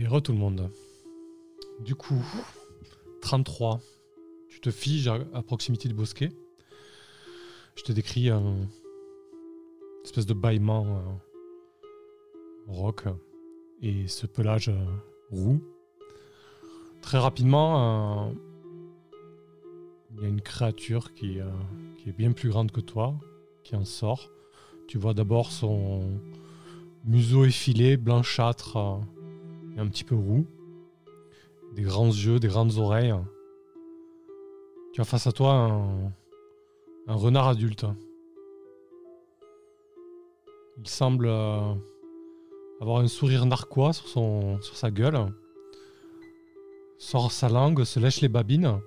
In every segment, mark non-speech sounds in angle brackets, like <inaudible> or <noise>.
Et re tout le monde. Du coup, 33. Tu te figes à, proximité du bosquet. Je te décris un espèce de bâillement euh, rock et ce pelage euh, roux. Très rapidement, euh, il y a une créature qui, qui est bien plus grande que toi, qui en sort. Tu vois d'abord son museau effilé, blanchâtre un petit peu roux. Des grands yeux, des grandes oreilles. Tu as face à toi un, renard adulte. Il semble euh, avoir un sourire narquois sur, son, sur sa gueule. Sort sa langue, se lèche les babines.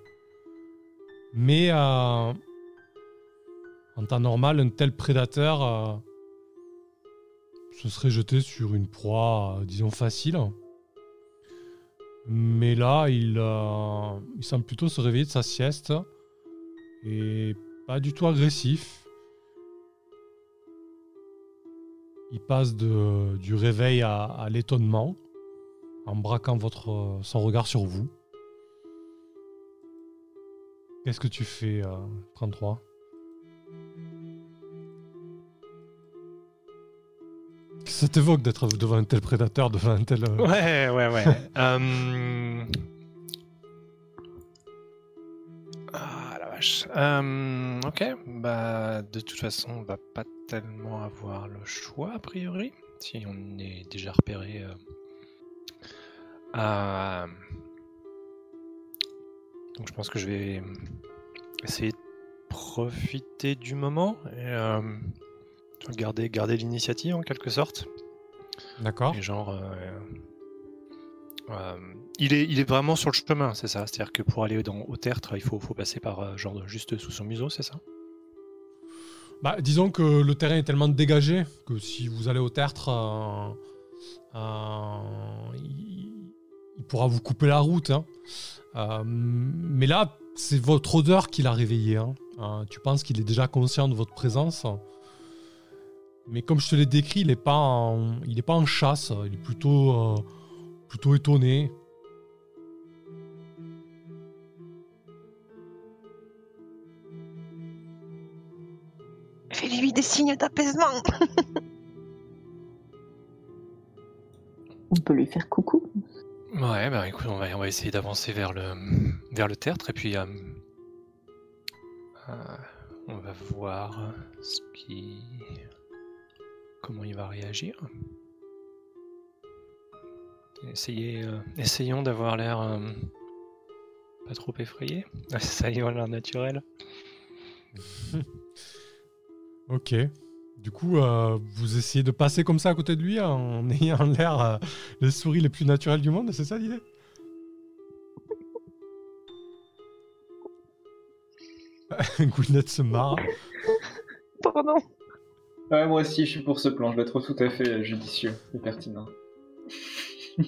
Mais euh, en temps normal, un tel prédateur euh, se serait jeté sur une proie, disons, facile. Mais là, il, il semble plutôt se réveiller de sa sieste et pas du tout agressif. Il passe du réveil à, l'étonnement en braquant votre, son regard sur vous. Qu'est-ce que tu fais, 33 Ça t'évoque d'être devant un tel prédateur, devant un tel. Euh, ouais, ouais, ouais. <laughs> Euh, ah la vache. Euh, ok, bah de toute façon, on va pas tellement avoir le choix a priori, si on est déjà repéré. Donc je pense que je vais essayer de profiter du moment et garder, garder l'initiative en quelque sorte. D'accord. genre, euh, euh, il, est, il est vraiment sur le chemin, c'est ça. C'est-à-dire que pour aller dans, au tertre, il faut, faut passer par euh, genre juste sous son museau, c'est ça? Bah, disons que le terrain est tellement dégagé que si vous allez au tertre, il, pourra vous couper la route. Hein. mais là, c'est votre odeur qui l'a réveillé. Hein. tu penses qu'il est déjà conscient de votre présence? Mais comme je te l'ai décrit, il n'est pas, en, il pas en chasse. Il est plutôt, euh, plutôt étonné. Fais-lui des signes d'apaisement. on peut lui faire coucou. Ouais, bah écoute, on va, on va essayer d'avancer vers le, vers le tertre et puis euh, euh, on va voir ce qui comment il va réagir. Euh, essayons d'avoir l'air euh, pas trop effrayé. <laughs> Ça y est, l'air naturel. <laughs> ok. Du coup, euh, vous essayez de passer comme ça à côté de lui en <laughs> ayant l'air les souris les plus naturelles du monde, c'est ça l'idée? Goulinette se marre. Pardon. Ouais, moi aussi, je suis pour ce plan. Je le trouve tout à fait judicieux et pertinent. <laughs>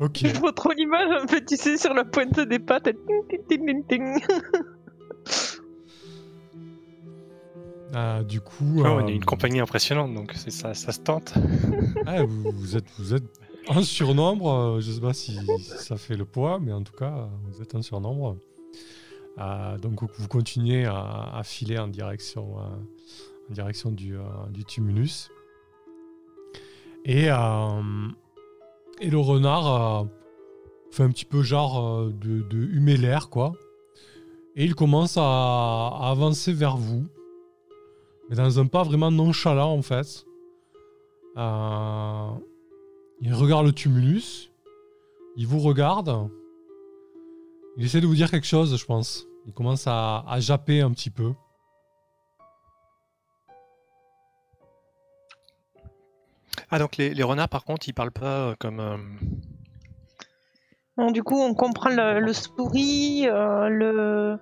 ok. Je vois trop l'image, un peu, tu sais, sur la pointe des pattes. <laughs> Ah, du coup. on est une euh, compagnie impressionnante, donc c'est ça, ça se tente. <laughs> ah, vous, êtes, vous êtes un surnombre. Euh, je sais pas si ça fait le poids, mais en tout cas, vous êtes un surnombre. Euh, donc vous continuez à, filer en direction, euh, euh, du tumulus. Et, le renard fait un petit peu genre de, de quoi. Et il commence à, avancer vers vous. Mais dans un pas vraiment nonchalant, en fait. il regarde le tumulus. Il vous regarde. Il essaie de vous dire quelque chose, je pense. Il commence à, japper un petit peu. Ah, donc les, renards, par contre, ils parlent pas euh, comme. Euh, du coup, on comprend le, souris, euh, le,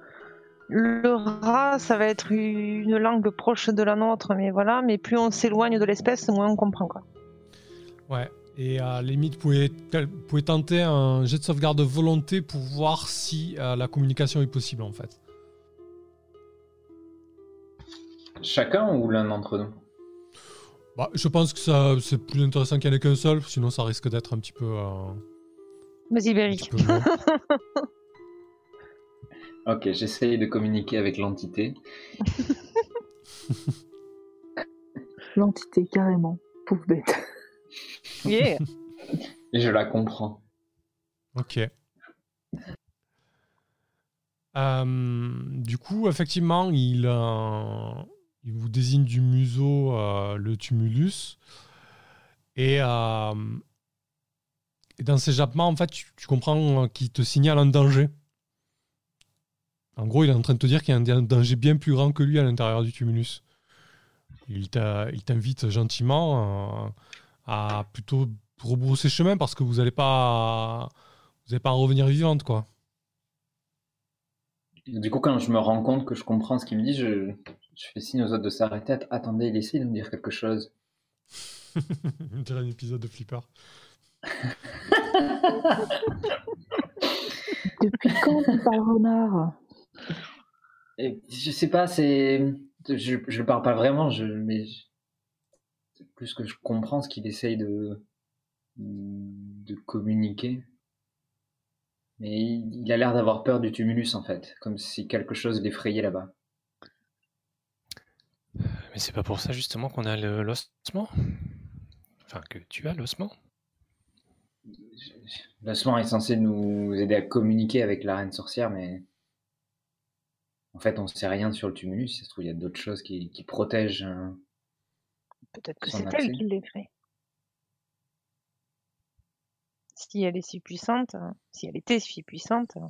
le rat, ça va être une langue proche de la nôtre, mais voilà. Mais plus on s'éloigne de l'espèce, moins on comprend, quoi. Ouais. Et à la limite, vous pouvez, tenter un jet de sauvegarde de volonté pour voir si euh, la communication est possible en fait. Chacun ou l'un d'entre nous? Bah, je pense que ça c'est plus intéressant qu'il n'y en ait qu'un seul, sinon ça risque d'être un petit peu. euh, Vas-y, Beric. <laughs> Ok, j'essaye de communiquer avec l'entité. <laughs> L'entité, carrément. Pauvre bête. Yeah. <laughs> Et je la comprends. Ok. Euh, du coup, effectivement, il, euh, il vous désigne du museau euh, le tumulus. Et, euh, et dans ces jappements, en fait, tu, tu comprends qu'il te signale un danger. En gros, il est en train de te dire qu'il y a un danger bien plus grand que lui à l'intérieur du tumulus. Il t'invite gentiment euh, à plutôt rebrousser chemin parce que vous n'allez pas, vous allez pas en revenir vivante, quoi. Du coup, quand je me rends compte que je comprends ce qu'il me dit, je, je fais signe aux autres de s'arrêter. Attendez, il essaie de me dire quelque chose. <laughs> On dirait un épisode de Flipper. <laughs> Depuis quand tu parles renard? Je sais pas, c'est. Je, je le parle pas vraiment, je, mais. Plus que je comprends ce qu'il essaye de. de communiquer. Mais il, il a l'air d'avoir peur du tumulus en fait, comme si quelque chose l'effrayait là-bas. Mais c'est pas pour ça justement qu'on a le- l'ossement? Enfin, que tu as l'ossement? L'ossement est censé nous aider à communiquer avec la reine sorcière, mais. En fait, on sait rien sur le tumulus. Ça se trouve, il y a d'autres choses qui, qui protègent. hein. Peut-être que c'est elle qui l'effraie. Si elle est si puissante, euh, si elle était si puissante, euh,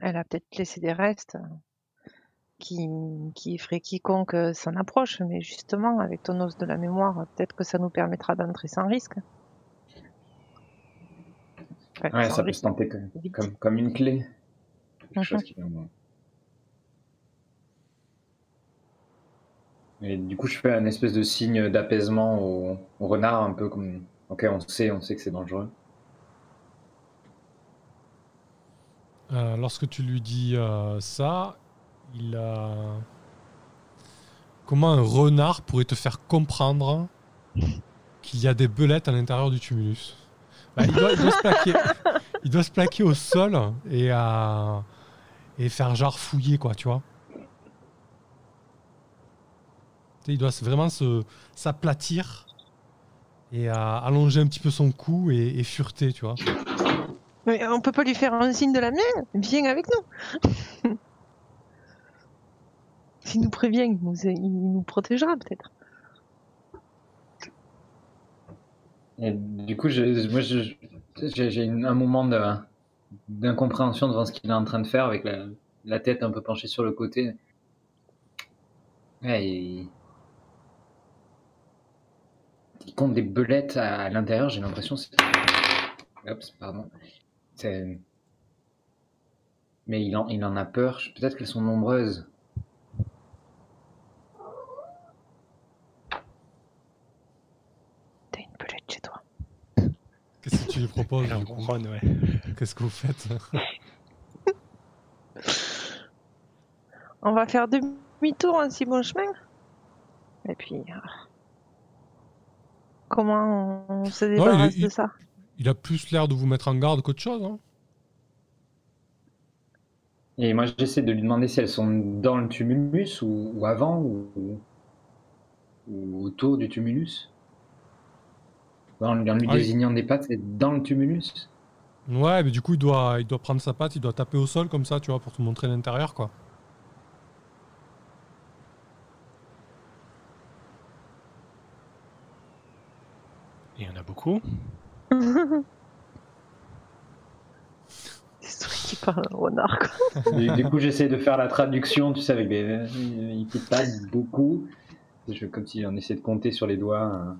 elle a peut-être laissé des restes euh, qui, qui effraient quiconque s'en approche, mais justement, avec ton os de la mémoire, peut-être que ça nous permettra d'entrer sans risque. Enfin, Ouais, sans ça peut risque, se tenter comme, vite. comme, comme une clé. Quelque chose qui Et du coup, je fais un espèce de signe d'apaisement au, renard, un peu comme. Ok, on sait, on sait que c'est dangereux. Euh, lorsque tu lui dis euh, ça, il a. Comment un renard pourrait te faire comprendre qu'il y a des belettes à l'intérieur du tumulus? Bah, il, doit, il doit se plaquer, il doit se plaquer au sol et, euh, et faire genre fouiller, quoi, tu vois. Tu sais, Il doit vraiment se s'aplatir et allonger un petit peu son cou et, et fureter, tu vois. Mais on peut pas lui faire un signe de la main Viens avec nous <laughs> S'il nous prévient, il nous, il nous protégera peut-être. Du coup, je, moi, j'ai un moment de- d'incompréhension devant ce qu'il est en train de faire avec la, la tête un peu penchée sur le côté. Ouais, il, il compte des belettes à, à l'intérieur, j'ai l'impression. c'est- Oups, pardon. Mais il en, il en a peur. Peut-être qu'elles sont nombreuses. T'as une belette chez toi. Qu'est-ce que tu lui proposes Elle du coup ronronne, ouais. Qu'est-ce que vous faites <laughs> On va faire demi-tour un si bon chemin. Et puis. Comment on se débarrasse de il- ça Il a plus l'air de vous mettre en garde qu'autre chose. Hein Et moi, j'essaie de lui demander si elles sont dans le tumulus ou, ou avant ou, ou autour du tumulus. En, lui- en lui Ah désignant des pattes, c'est dans le tumulus. ouais, mais du coup, il doit, il doit prendre sa patte, il doit taper au sol comme ça, tu vois, pour te montrer l'intérieur, quoi. Il y en a beaucoup. C'est toi qui parle renard, quoi. Du, du coup, j'essaie de faire la traduction, tu sais, avec des. Il fait pas beaucoup. Je, comme si on essaie de compter sur les doigts. hein.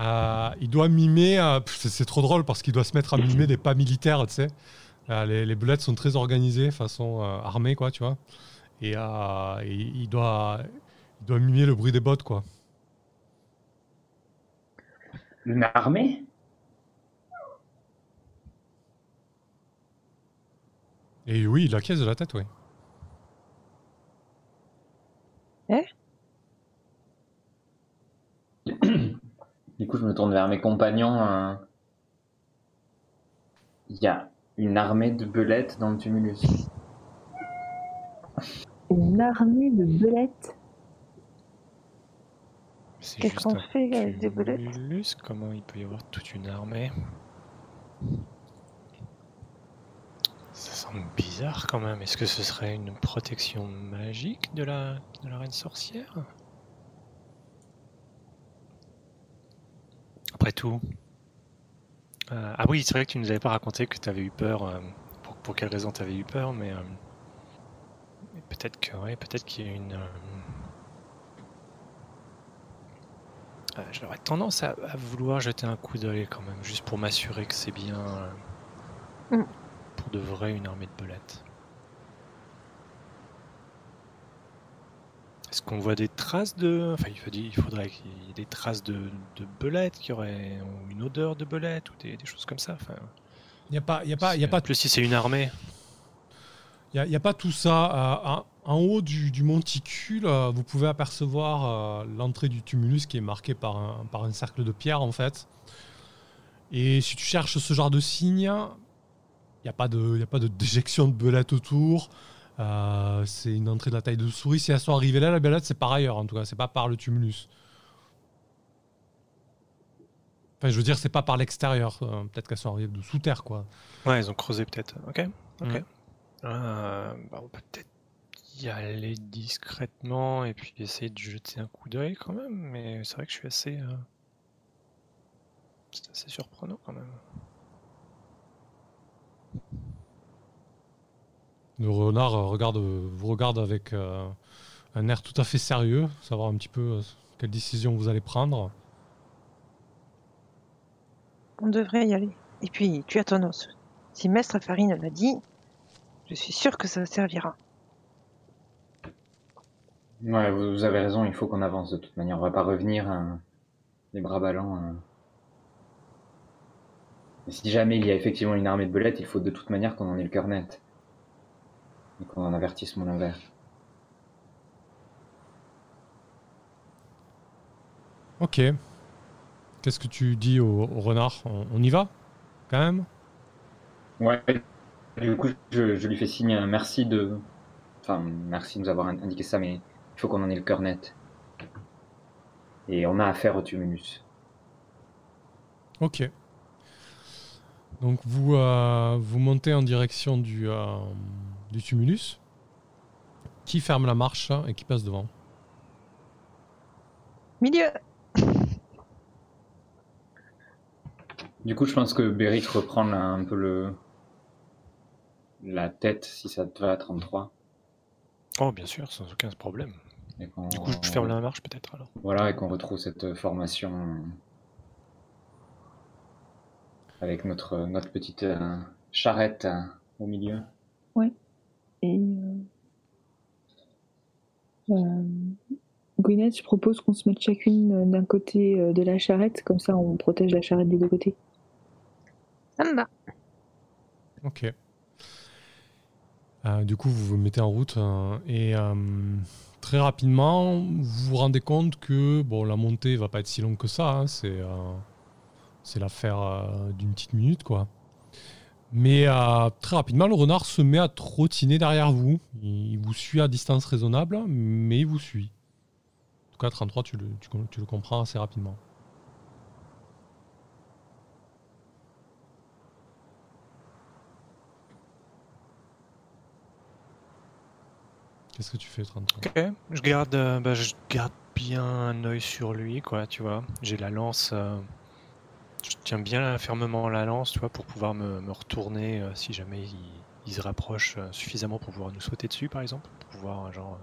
Euh, il doit mimer, euh, c'est trop drôle parce qu'il doit se mettre à mimer des pas militaires, tu sais. Euh, les, les belettes sont très organisées, façon euh, armée, quoi, tu vois. Et, euh, et il, doit, il doit mimer le bruit des bottes, quoi. Une armée? Et oui, il acquiesce de la tête, oui. <coughs> Du coup, je me tourne vers mes compagnons. euh. Il y a une armée de belettes dans le tumulus. Une armée de belettes? C'est Qu'est-ce juste qu'on fait avec des tumulus, Comment il peut y avoir toute une armée? Ça semble bizarre quand même. Est-ce que ce serait une protection magique de la, de la reine sorcière? Après tout. euh, ah oui, c'est vrai que tu nous avais pas raconté que tu avais eu peur. euh, pour, pour quelle raison tu avais eu peur, mais, euh, mais peut-être que ouais, peut-être qu'il y a une. Euh, J'aurais tendance à, à vouloir jeter un coup d'œil quand même, juste pour m'assurer que c'est bien euh, Mm. pour de vrai une armée de belettes. Est-ce qu'on voit des traces de. Enfin, il, faut dire- il faudrait qu'il y ait des traces de, de belettes, qui auraient ou une odeur de belettes ou des, des choses comme ça. Enfin, Il n'y a pas, y a pas, y a pas, plus si c'est une armée. y a, y a pas tout ça. Euh, en- en haut du, du monticule, euh, vous pouvez apercevoir euh, l'entrée du tumulus qui est marquée par un, par un cercle de pierre en fait. Et si tu cherches ce genre de signe, il n'y a pas de, y a pas de déjection de belette autour. Euh, c'est une entrée de la taille de souris. Si elles sont arrivées là, la belette, c'est par ailleurs en tout cas. C'est pas par le tumulus. Enfin, je veux dire, c'est pas par l'extérieur. Euh, Peut-être qu'elles sont arrivées de sous terre, quoi. Ouais, ils ont creusé peut-être. Ok. Ok. Mm. Euh, bah, on peut peut-être y aller discrètement et puis essayer de jeter un coup d'œil quand même. Mais c'est vrai que je suis assez. euh, C'est assez surprenant quand même. Le renard euh, regarde, euh, vous regarde avec euh, un air tout à fait sérieux, savoir un petit peu euh, quelle décision vous allez prendre. On devrait y aller. Et puis, tu as ton os. Si Maître Farine l'a dit, je suis sûr que ça servira. Ouais, vous, avez raison, il faut qu'on avance de toute manière. On va pas revenir euh, les bras ballants. euh. Et si jamais il y a effectivement une armée de belettes, il faut de toute manière qu'on en ait le cœur net. Et qu'on en avertisse mon envers. Ok. Qu'est-ce que tu dis au, au renard? On, on y va Quand même? Ouais, du coup, je, je lui fais signe un merci de. Enfin, merci de nous avoir indiqué ça, mais faut qu'on en ait le cœur net. Et on a affaire au tumulus. Ok. Donc vous, euh, vous montez en direction du, euh, du tumulus. Qui ferme la marche et qui passe devant Milieu <laughs> Du coup, je pense que Beric reprend là, un peu le. la tête, si ça te va, 33. Oh, bien sûr, sans aucun problème. Et Du coup, je ferme la marche peut-être alors. Voilà, et qu'on retrouve cette formation avec notre, notre petite euh, charrette euh, au milieu. Et euh, euh, Gwyneth, je propose qu'on se mette chacune euh, d'un côté euh, de la charrette, comme ça on protège la charrette des deux côtés. Ça me va. Ok. Euh, du coup, vous vous mettez en route euh, et euh, très rapidement, vous vous rendez compte que la montée va pas être si longue que ça. hein, c'est euh, c'est l'affaire euh, d'une petite minute, quoi. Mais euh, très rapidement, le renard se met à trottiner derrière vous. Il, vous suit à distance raisonnable, mais il vous suit. En tout cas, 33, tu le, tu, tu le comprends assez rapidement. Qu'est-ce que tu fais, 33 Ok, je garde, euh, bah, je garde bien un œil sur lui, quoi, tu vois. J'ai la lance, euh, je tiens bien fermement la lance, tu vois, pour pouvoir me, me retourner euh, si jamais il, il se rapproche suffisamment pour pouvoir nous sauter dessus, par exemple, pour pouvoir genre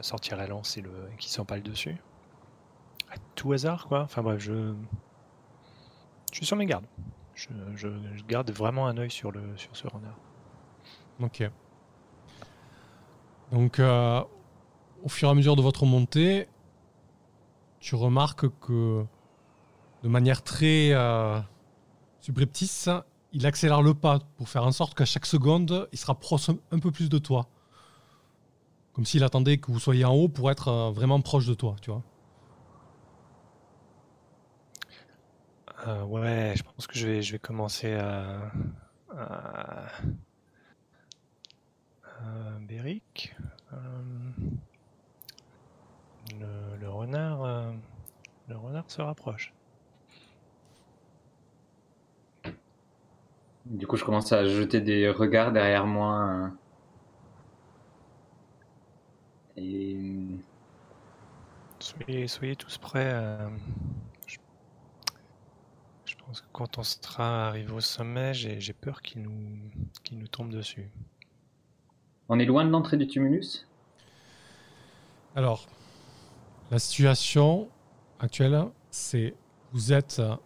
sortir la lance et le et qu'il s'empale dessus. À tout hasard, quoi. Enfin bref, je, je suis sur mes gardes. Je, je- je garde vraiment un œil sur le sur ce renard. Ok. Donc, euh, au fur et à mesure de votre montée, tu remarques que de manière très euh, subreptice, il accélère le pas pour faire en sorte qu'à chaque seconde, il se rapproche un- peu plus de toi. Comme s'il attendait que vous soyez en haut pour être euh, vraiment proche de toi, tu vois. Ouais, je pense que je vais, commencer à... à Béric. Euh, le, le renard. euh, le renard se rapproche. Du coup, je commence à jeter des regards derrière moi. euh. Et Soyez, soyez tous prêts. euh, Je... je pense que quand on sera arrivé au sommet, j'ai j'ai peur qu'il nous, qu'il nous tombe dessus. On est loin de l'entrée du tumulus? Alors, la situation actuelle, c'est vous êtes à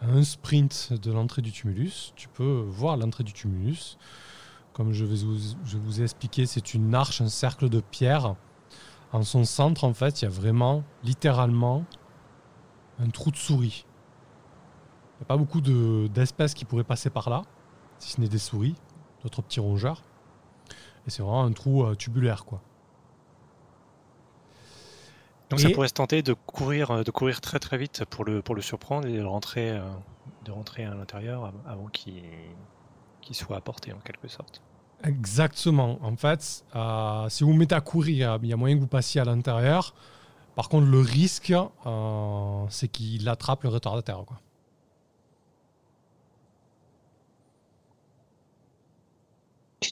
un sprint de l'entrée du tumulus. Tu peux voir l'entrée du tumulus. Comme je, vous, ai expliqué, c'est une arche, un cercle de pierre. En son centre, en fait, il y a vraiment, littéralement, un trou de souris. Il n'y a pas beaucoup de- d'espèces qui pourraient passer par là, si ce n'est des souris, d'autres petits rongeurs. Et c'est vraiment un trou euh, tubulaire, quoi. Donc ça pourrait se tenter de courir, euh, de courir très très vite pour le, pour le surprendre et de rentrer, euh, de rentrer à l'intérieur av- avant qu'il qu'il soit à portée en quelque sorte. Exactement. En fait, euh, si vous vous mettez à courir, il y a moyen que vous passiez à l'intérieur. Par contre, le risque, euh, c'est qu'il attrape le retardataire. Quoi.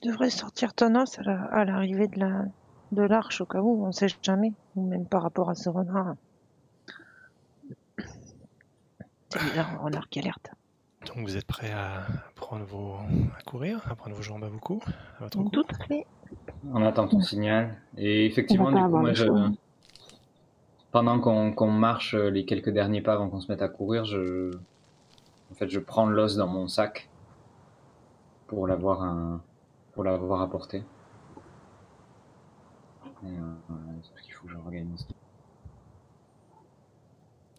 Tu devrais sortir ton os à la- à l'arrivée de la de l'arche au cas où, on sait jamais, ou même par rapport à ce renard. C'est bizarre, un renard qui alerte. Donc vous êtes prêts à prendre vos, à courir, à prendre vos jambes à vos coups, à votre cou Tout à fait. On attend ton signal. Et effectivement, du coup, moi, je... pendant qu'on qu'on marche euh, les quelques derniers pas avant qu'on se mette à courir, je, en fait, je prends l'os dans mon sac pour l'avoir un... pour l'avoir apporté. Euh, qu'il faut que je réorganise.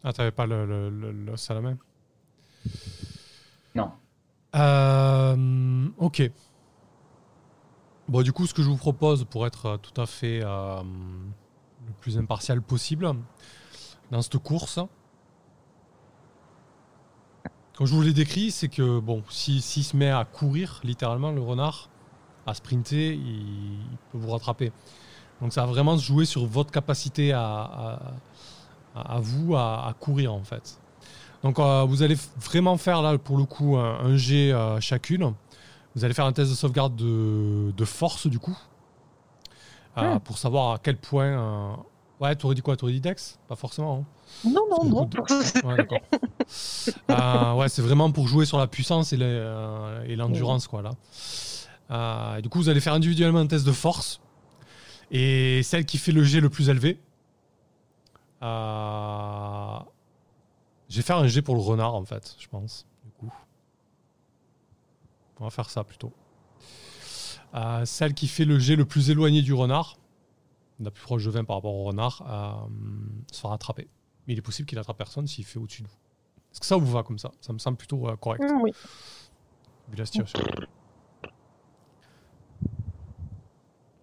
Ah, t'avais pas le, le, le- l'os à la main? Non. Euh, ok. Bon, du coup, ce que je vous propose pour être tout à fait euh, le plus impartial possible dans cette course, comme je vous l'ai décrit, c'est que bon, si- s'il se met à courir, littéralement, le renard, à sprinter, il, il peut vous rattraper. Donc, ça va vraiment se jouer sur votre capacité à, à- à- à vous à, à courir, en fait. Donc euh, vous allez vraiment faire là pour le coup un, un jet euh, chacune. Vous allez faire un test de sauvegarde de, de force du coup. Euh, Hmm. Pour savoir à quel point... Ouais, t'aurais dit quoi? T'aurais dit Dex? Pas forcément. hein. Non, non, non. coup, Ouais, d'accord. <laughs> Ouais, c'est vraiment pour jouer sur la puissance et l'endurance, quoi, là. Euh, et du coup, vous allez faire individuellement un test de force. Et celle qui fait le jet le plus élevé, euh, je vais faire un jet pour le renard, en fait, je pense, du coup. On va faire ça, plutôt. Euh, celle qui fait le jet le plus éloigné du renard, la plus proche de 20 par rapport au renard, euh, se fera attraper. Mais il est possible qu'il attrape personne s'il fait au-dessus de vous. Est-ce que ça vous va comme ça? Ça me semble plutôt correct, Mm, Oui. vu la situation.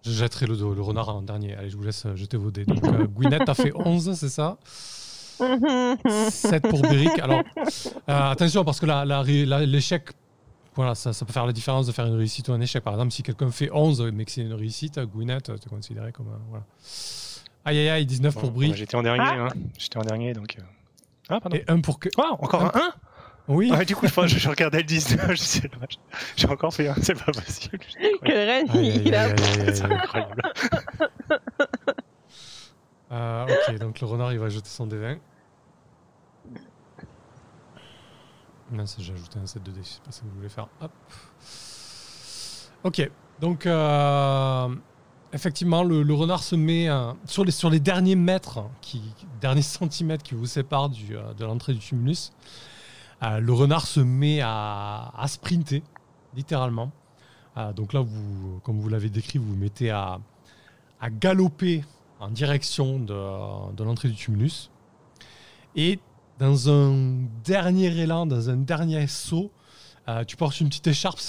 Je jetterai le, le renard en dernier. Allez, je vous laisse euh, jeter vos dés. Donc, euh, <laughs> Gwyneth, t'as fait 11, c'est ça? 7 pour Beric. <laughs> Alors, euh, attention, parce que l'échec, voilà, ça, ça peut faire la différence de faire une réussite ou un échec. Par exemple, si quelqu'un fait 11, mais que c'est une réussite, Gwyneth, t'es considéré comme un. Voilà. Aïe aïe aïe, 19 pour Bon, Brie. J'étais en dernier, Ah. hein. J'étais en dernier, donc. euh, Ah, pardon. Et un pour que. Ah, encore un 1 Oui. Ah, Du coup, je, je regardais le 19, je sais, dommage. J'ai encore fait un, c'est pas possible. <laughs> Quel il a. C'est incroyable. Euh, <laughs> ok, donc le renard il va jeter son D20. Mince, j'ai ajouté un set de dés, je sais pas ce que vous voulez faire. Hop. Ok, donc euh, effectivement, le, le renard se met euh, sur, les, sur les derniers mètres, hein, qui, derniers centimètres qui vous séparent du, euh, de l'entrée du tumulus. Euh, le renard se met à, à sprinter, littéralement. Euh, donc là, vous, comme vous l'avez décrit, vous vous mettez à, à galoper en direction de, de l'entrée du tumulus. Et dans un dernier élan, dans un dernier saut, euh, tu portes une petite écharpe,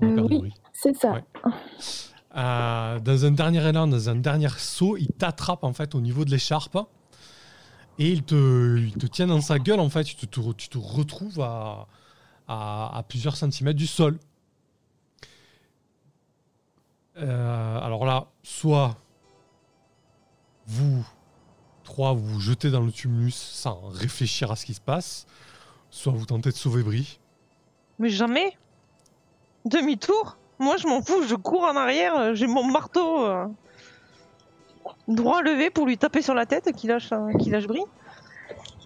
On a perdu oui. C'est ça. Ouais. <laughs> euh, dans un dernier élan, dans un dernier saut, il t'attrape en fait au niveau de l'écharpe et il te, tient dans sa gueule en fait. Tu te, retrouves à plusieurs centimètres du sol. Euh, alors là, soit vous trois vous vous jetez dans le tumulus sans réfléchir à ce qui se passe, soit vous tentez de sauver Brie. Mais jamais Demi-tour Moi, je m'en fous, je cours en arrière, euh, j'ai mon marteau euh, droit levé pour lui taper sur la tête qui lâche, euh, qui lâche Brie.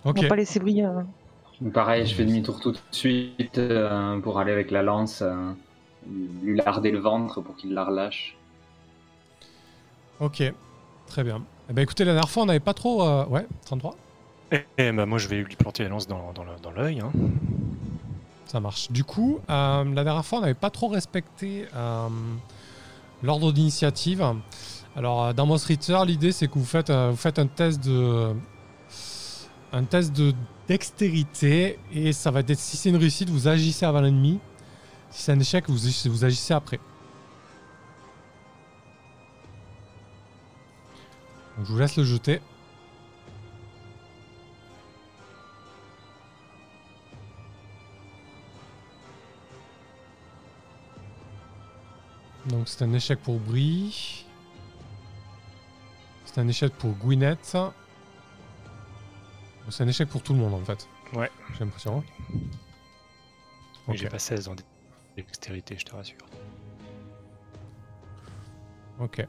Ok. On va pas laisser Brie. euh, Pareil, je fais demi-tour tout de suite euh, pour aller avec la lance, euh, lui larder le ventre pour qu'il la relâche. Ok, très bien. Eh ben écoutez, la dernière fois, on n'avait pas trop. euh, Ouais, 33 Et, et bah, moi, je vais lui planter la lance dans, dans le- dans l'œil. hein. Ça marche. Du coup, euh, la dernière fois, on n'avait pas trop respecté euh, l'ordre d'initiative. Alors, euh, dans Monster Eater, l'idée, c'est que vous faites, un test de. Un test de dextérité et ça va être si c'est une réussite, vous agissez avant l'ennemi. Si c'est un échec, vous, agissez- après. Je vous laisse le jeter. Donc c'est un échec pour Brie. C'est un échec pour Gwyneth. C'est un échec pour tout le monde en fait. Ouais. J'ai l'impression. Ok. J'ai pas 16 en dextérité, je te rassure. Ok.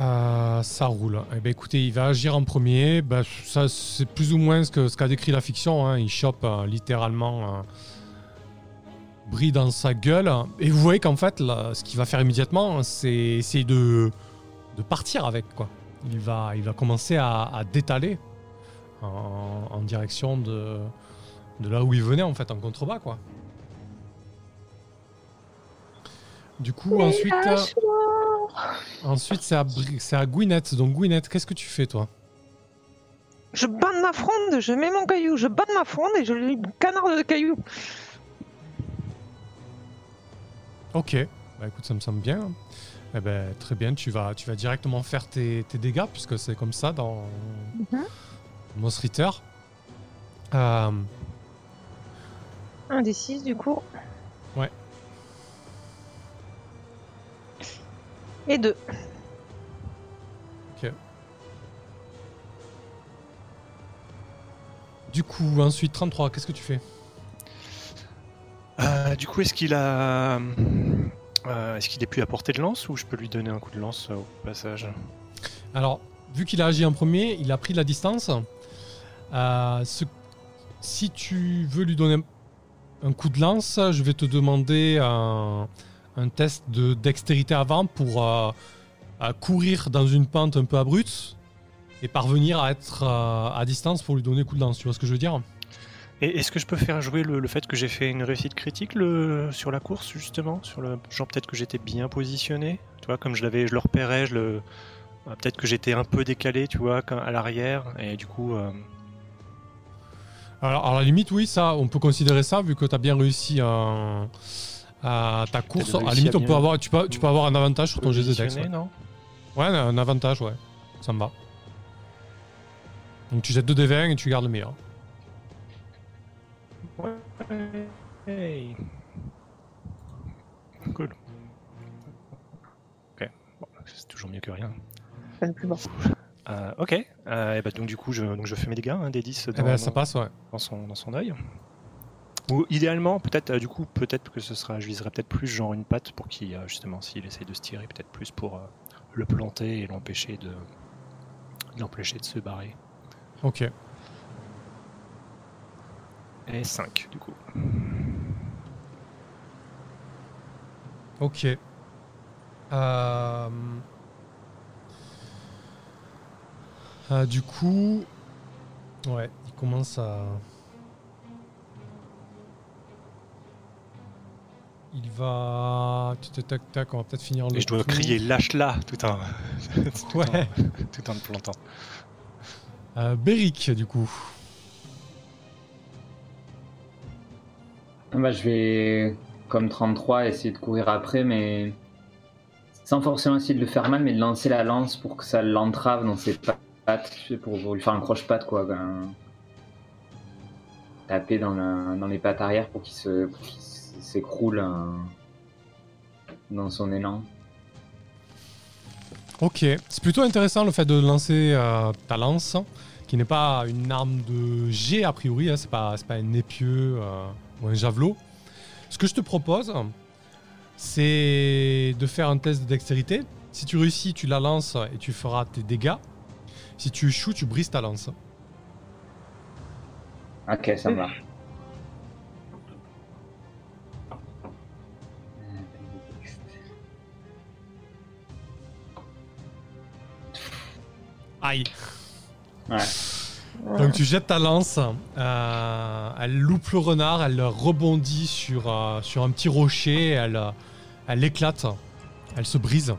Euh, ça roule. Eh ben, écoutez, il va agir en premier. Bah, ça, c'est plus ou moins ce que ce qu'a décrit la fiction. hein. Il chope euh, littéralement Brie dans sa gueule. Et vous voyez qu'en fait, là, ce qu'il va faire immédiatement, c'est essayer de, de partir avec. Quoi. Il, va, il va commencer à, à détaler en, en direction de, de là où il venait, en fait, en contrebas. Quoi. Du coup, ensuite, euh, ensuite c'est à, c'est à Gwyneth. Donc, Gwyneth, qu'est-ce que tu fais, toi? Je bande ma fronde, je mets mon caillou, je bande ma fronde et je lui canarde de caillou. Ok, bah écoute, ça me semble bien. Eh ben, très bien, tu vas, tu vas directement faire tes, tes dégâts, puisque c'est comme ça dans Mhm. Monster Eater. Euh, Un des 6 du coup. Ouais. Et 2. du coup, ensuite, 33, qu'est-ce que tu fais? Euh, du coup, est-ce qu'il a. euh, est-ce qu'il est plus à portée de lance ou je peux lui donner un coup de lance euh, au passage? Alors, vu qu'il a agi en premier, il a pris la distance. Euh, Si tu veux lui donner un- coup de lance, je vais te demander un, un test de dextérité avant pour courir dans une pente un peu abrupte et parvenir à être à distance pour lui donner un coup de lance. Tu vois ce que je veux dire? Et est-ce que je peux faire jouer le, le fait que j'ai fait une réussite critique le, sur la course, justement sur le, Genre peut-être que j'étais bien positionné Tu vois, comme je, l'avais, je le repérais, je le... euh, peut-être que j'étais un peu décalé, tu vois, à l'arrière, et du coup... euh, Alors, à la limite, oui, ça, on peut considérer ça vu que tu as bien réussi à, à ta course. À la limite, à on peut avoir, tu, peux, tu peux avoir un avantage sur ton GZ Ouais. non? Ouais, un avantage, ouais. Ça me va. Donc tu jettes 2 des 20 et tu gardes le meilleur. Hey. Cool. Ok, bon, c'est toujours mieux que rien. Plus. Euh, ok, Euh, et bah, donc du coup je, donc je fais mes dégâts, hein, des 10 Eh dans, ben, ça dans- passe, ouais. dans son, dans son œil. Ou idéalement, peut-être, euh, du coup, peut-être que ce sera, je viserai peut-être plus genre une patte pour qu'il, justement, s'il essaye de se tirer, peut-être plus pour euh, le planter et l'empêcher de, l'empêcher de se barrer. Ok. Et 5 du coup. Ok. Euh... euh, du coup... Ouais, il commence à... Il va... Tac, tac, on va peut-être finir le Et je dois crier lâche-la tout en, <laughs> tout, Ouais. en, tout en le plantant. Euh, Beric, du coup. Bah, je vais comme 33, essayer de courir après, mais sans forcément essayer de le faire mal, mais de lancer la lance pour que ça l'entrave dans ses pattes, pour, lui faire un croche-patte, quoi. ben, taper dans, les pattes arrière pour qu'il se, s'écroule hein, dans son élan. Ok, c'est plutôt intéressant le fait de lancer euh, ta lance, qui n'est pas une arme de jet a priori, hein, c'est pas, pas un épieu euh, ou un javelot. Ce que je te propose, c'est de faire un test de dextérité. Si tu réussis, tu la lances et tu feras tes dégâts. Si tu échoues, tu brises ta lance. Ok, ça marche. Aïe Ouais. Donc tu jettes ta lance, euh, elle loupe le renard, elle rebondit sur, euh, sur un petit rocher, elle, euh, elle éclate, elle se brise.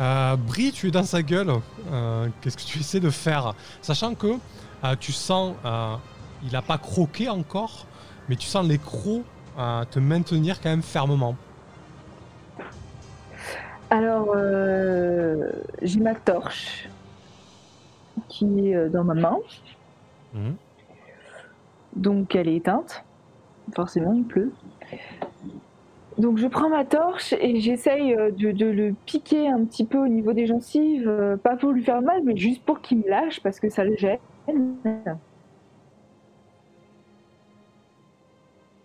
Euh, Brie, tu es dans sa gueule. Qu'est-ce que tu essaies de faire? Sachant que tu sens, il n'a pas croqué encore, mais tu sens les crocs te maintenir quand même fermement. Alors, j'ai ma torche qui est euh, dans ma main. Mhm. Donc, elle est éteinte. Forcément, il pleut. Donc, je prends ma torche et j'essaye euh, de, de le piquer un petit peu au niveau des gencives. euh, Pas pour lui faire mal, mais juste pour qu'il me lâche parce que ça le gêne.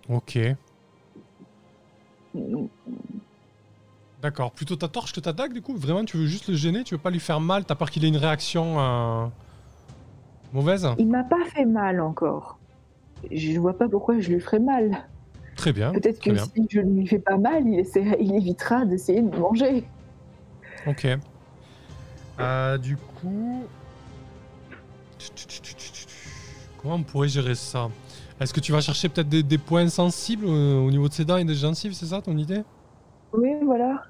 Ok. D'accord, plutôt ta torche que ta dague du coup Vraiment tu veux juste le gêner, tu veux pas lui faire mal, t'as peur qu'il ait une réaction euh, mauvaise? Il m'a pas fait mal encore. Je vois pas pourquoi je lui ferais mal. Très bien, Peut-être que bien. si je ne lui fais pas mal, il, il évitera d'essayer de me manger. Ok. Euh, du coup... Comment on pourrait gérer ça? Est-ce que tu vas chercher peut-être des, des points sensibles au niveau de ses dents et des gencives, c'est ça ton idée? Oui, voilà.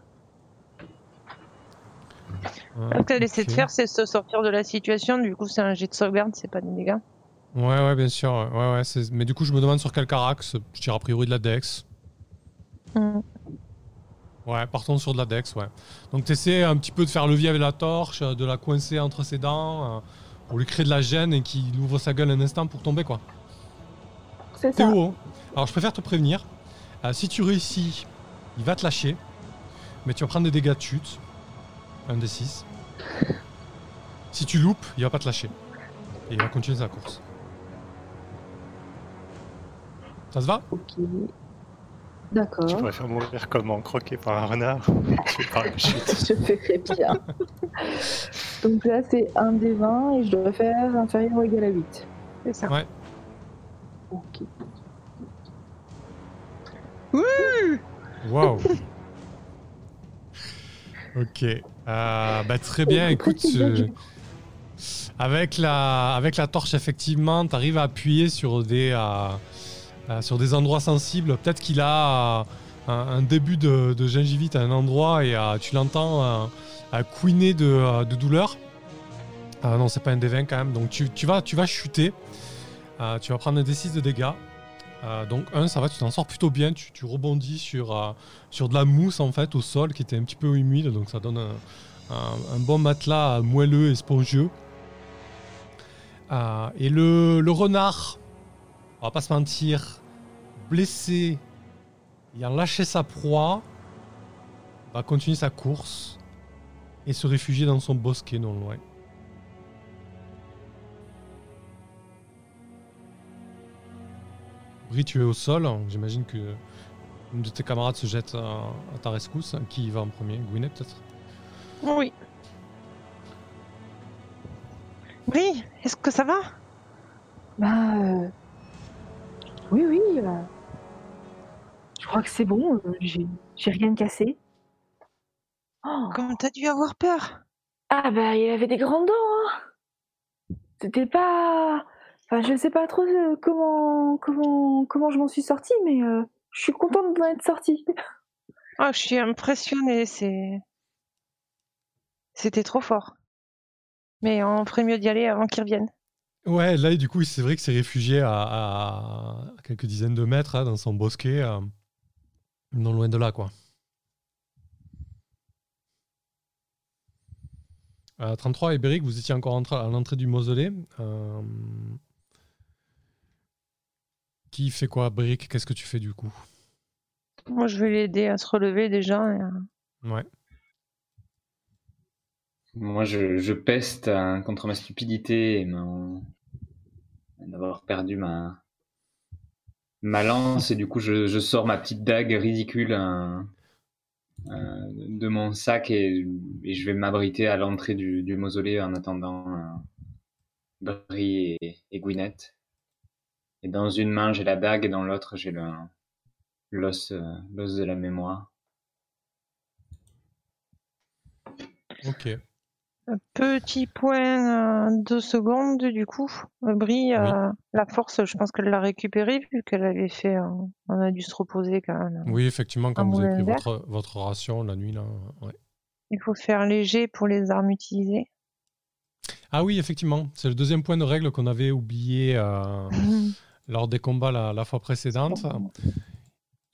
Euh, Ce qu'elle essaie de faire, c'est se sortir de la situation. Du coup, c'est un jet de sauvegarde, c'est pas des dégâts. Ouais, ouais, bien sûr. Ouais, ouais, c'est- mais du coup je me demande sur quel carax. Je tire a priori de la dex. Mm. Ouais, partons sur de la dex, ouais. Donc t'essaies un petit peu de faire levier avec la torche, de la coincer entre ses dents, euh, pour lui créer de la gêne et qu'il ouvre sa gueule un instant pour tomber, quoi. C'est ça. Théo, alors je préfère te prévenir, euh, si tu réussis, il va te lâcher, mais tu vas prendre des dégâts de chute, un des 6. Si tu loupes, il va pas te lâcher. Et il va continuer sa course. Ça se va? Ok. Tu D'accord. préfères mourir comment Croqué par un renard par une chute. Je ferai <laughs> bien. <laughs> Donc là, c'est un des 20 et je dois faire inférieur ou égal à 8. C'est ça. Ouais. Ok. Waouh. ok. Euh, bah, très bien, écoute. euh, avec, la, avec la torche, effectivement, tu arrives à appuyer sur des, euh, sur des endroits sensibles. Peut-être qu'il a un, un début de, de gingivite à un endroit et tu l'entends couiner de, de douleur. Ah non, c'est pas un D20 quand même. Donc tu, tu vas, tu vas chuter. Tu vas prendre un D6 de dégâts. Euh, donc un, ça va, tu t'en sors plutôt bien. Tu, rebondis sur, euh, sur de la mousse en fait au sol qui était un petit peu humide. Donc ça donne un, bon matelas moelleux et spongieux. Euh, et le, le renard, on va pas se mentir, blessé, ayant lâché sa proie, va continuer sa course et se réfugier dans son bosquet non loin. Bri, tu es au sol. J'imagine que une de tes camarades se jette à, à ta rescousse. Qui y va en premier? Gwyneth peut-être? Oui. Brie, est-ce que ça va? Bah. euh, Oui, oui. euh, Je crois que c'est bon. euh, J'ai j'ai rien cassé. Oh. Comme t'as dû avoir peur? Ah, bah, il avait des grandes dents, hein. C'était pas. Enfin, je sais pas trop euh, comment, comment, comment je m'en suis sortie, mais euh, je suis contente d'en être sortie. Oh, <laughs> je suis impressionnée, c'est... C'était trop fort. Mais on ferait mieux d'y aller avant qu'ils reviennent. Ouais, là, du coup, c'est vrai que c'est réfugié à, à quelques dizaines de mètres hein, dans son bosquet, euh, non loin de là, quoi. Euh, 33 et Beric, vous étiez encore à l'entrée du mausolée. Euh, Qui fait quoi, Beric Qu'est-ce que tu fais du coup? Moi, je vais l'aider à se relever déjà. et, Ouais. Moi, je, je peste euh, contre ma stupidité et mon... d'avoir perdu ma... ma lance. Et du coup, je, je sors ma petite dague ridicule euh, euh, de mon sac et, et je vais m'abriter à l'entrée du, du mausolée en attendant euh, Bri et, et Gwyneth. Et dans une main, j'ai la dague et dans l'autre, j'ai le l'os euh, l'os de la mémoire. Ok. Petit point, euh, deux secondes du coup. Brie, euh, la force, je pense qu'elle l'a récupérée vu qu'elle avait fait. euh, on a dû se reposer quand même. Oui, effectivement, quand vous avez pris votre, votre ration la nuit, là. ouais. Il faut faire léger pour les armes utilisées. Ah oui, effectivement. C'est le deuxième point de règle qu'on avait oublié euh, <laughs> lors des combats la, la fois précédente.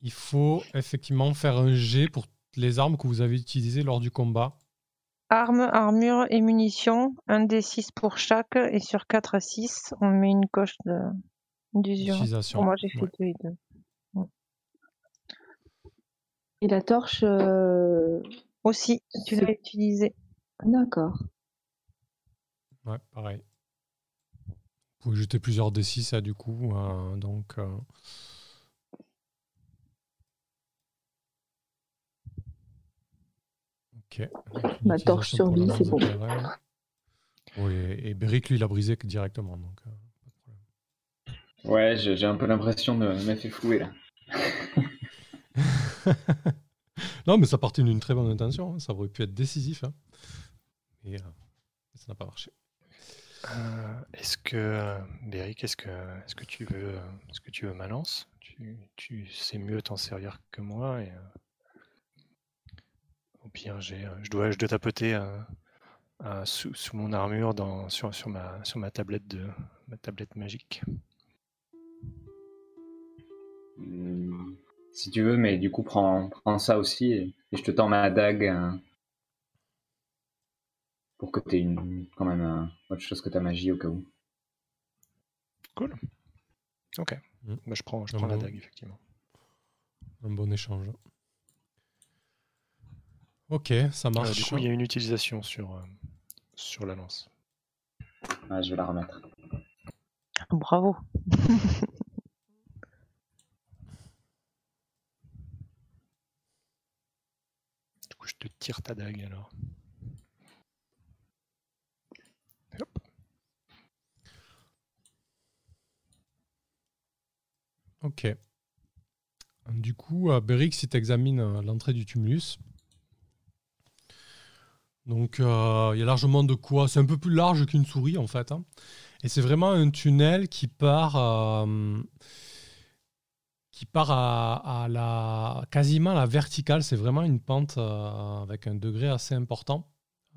Il faut effectivement faire un jet pour les armes que vous avez utilisées lors du combat. Armes, armure et munitions, un des 6 pour chaque, et sur 4 à 6, on met une coche de d'usure. Pour moi, j'ai fait Ouais. deux et deux. Et la torche, euh, Aussi, tu l'as utilisée. d'accord. Ouais, pareil. Vous pouvez jeter plusieurs D6 là, du coup. euh, donc. euh, Ok. Ma torche la survie, c'est bon. Oui, et Beric, lui, il a brisé directement. Donc, euh, pas de problème. Ouais, j'ai un peu l'impression de m'être fait flouer là. <laughs> non, mais ça partait d'une très bonne intention. hein. Ça aurait pu être décisif. hein. Et euh, ça n'a pas marché. Euh, est-ce que, euh, Beric, est-ce que, est-ce que tu veux, euh, est-ce que tu veux ma lance? Tu, sais mieux t'en servir que moi euh, au pire, j'ai, euh, je dois, je dois tapoter euh, euh, sous, sous mon armure dans, sur, sur ma, sur ma tablette de, ma tablette magique. Hmm, Si tu veux, mais du coup, prends, prends ça aussi et, je te tends ma dague euh, pour que tu aies une, quand même euh, autre chose que ta magie au cas où. Cool. Ok. Mm. Bah, je prends, je Ah prends la bon. dague effectivement. Un bon échange. Ok, ça Euh, marche. du coup, il y a une utilisation sur, euh, sur la lance. Ouais, je vais la remettre. Bravo. Du coup, je te tire ta dague alors. Ok. Du coup, euh, Beric, si tu examines l'entrée du tumulus, donc euh, il y a largement de quoi. C'est un peu plus large qu'une souris en fait. hein. Et c'est vraiment un tunnel qui part, euh, qui part à, la quasiment à la verticale. C'est vraiment une pente euh, avec un degré assez important,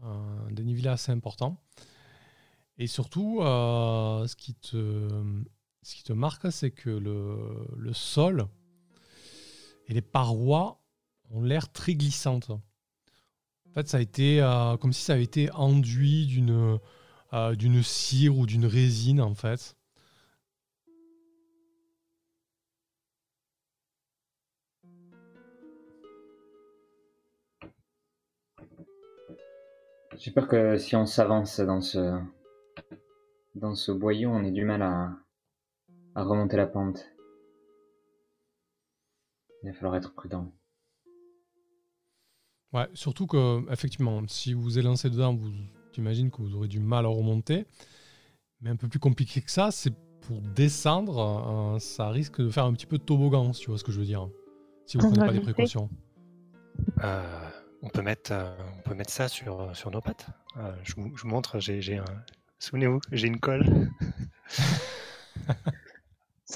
un dénivelé assez important. Et surtout, euh, ce qui te ce qui te marque, c'est que le, sol et les parois ont l'air très glissantes. En fait, ça a été euh, comme si ça avait été enduit d'une euh, d'une cire ou d'une résine, en fait. J'ai peur que si on s'avance dans ce dans ce boyau, on ait du mal à, à remonter la pente. Il va falloir être prudent. Ouais, surtout que, effectivement, si vous vous élancez dedans, vous j'imagine que vous aurez du mal à remonter. Mais un peu plus compliqué que ça, c'est pour descendre, euh, ça risque de faire un petit peu de toboggan, si tu vois ce que je veux dire. Si vous On prenez pas des précautions. Euh, on, peut mettre, euh, on peut mettre ça sur, sur nos pattes. Euh, je, vous, je vous montre, j'ai, j'ai un. Souvenez-vous, j'ai une colle. <laughs>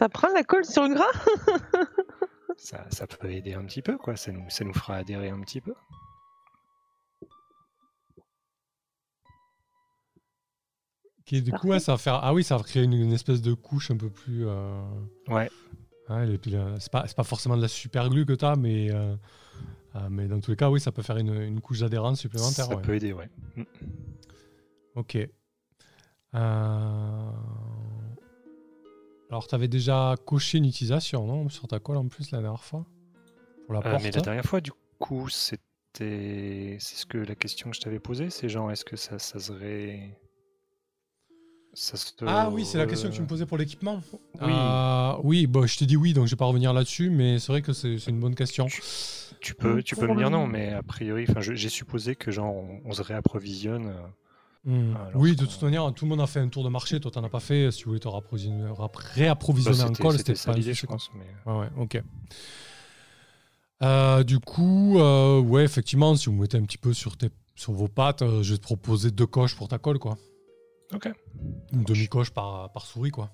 Ça prend la colle sur le gras? Ça, ça peut aider un petit peu, quoi. Ça nous, ça nous fera adhérer un petit peu. du coup, ouais, ça va faire. Ah oui, ça va créer une, une espèce de couche un peu plus. euh, Ouais. ouais, et puis, euh, c'est pas, c'est pas forcément de la super glue que tu as, mais, euh, euh, mais dans tous les cas, oui, ça peut faire une, une couche d'adhérence supplémentaire. Ça ouais. peut aider, ouais. Ok. Euh, Alors, tu avais déjà coché une utilisation, non Sur ta colle en plus la dernière fois? Pour la Euh, porte mais la dernière fois, du coup, c'était. C'est ce que la question que je t'avais posée, c'est genre, est-ce que ça, ça serait. Ça se- Ah oui, c'est la question que tu me posais pour l'équipement. Oui. Euh, oui, bah, je t'ai dit oui, donc je vais pas revenir là-dessus, mais c'est vrai que c'est une bonne question. Tu peux, tu peux me dire non, mais a priori, j'ai supposé que genre on, on se réapprovisionne. Euh. Ah, oui, de toute manière, tout le monde a fait un tour de marché. Toi, t'en as pas fait. Si vous voulez te rap- réapprovisionner bah, en c'était- colle, c'était ça pas l'idée, je pense. Mais... Ouais, ouais, ok. Euh, du coup, euh, ouais, effectivement, si vous mettez un petit peu sur, tes, sur vos pattes, euh, je vais te proposer deux coches pour ta colle, quoi. Ok. Une demi-coche par, par souris, quoi.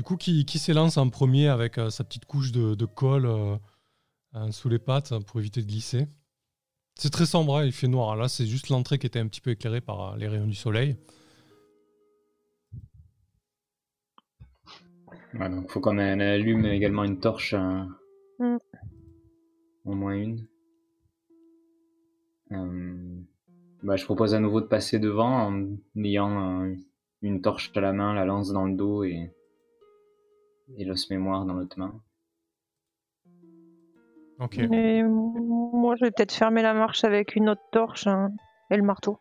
Du coup, qui, qui s'élance en premier avec euh, sa petite couche de, de colle euh, euh, sous les pattes pour éviter de glisser? C'est très sombre, hein, il fait noir. Là, c'est juste l'entrée qui était un petit peu éclairée par euh, les rayons du soleil. Ouais, donc faut qu'on allume également une torche. euh, Mm. Au moins une. Euh, bah, je propose à nouveau de passer devant en ayant euh, une torche à la main, la lance dans le dos et, et l'os mémoire dans l'autre main. Ok. Et moi, je vais peut-être fermer la marche avec une autre torche hein, et le marteau.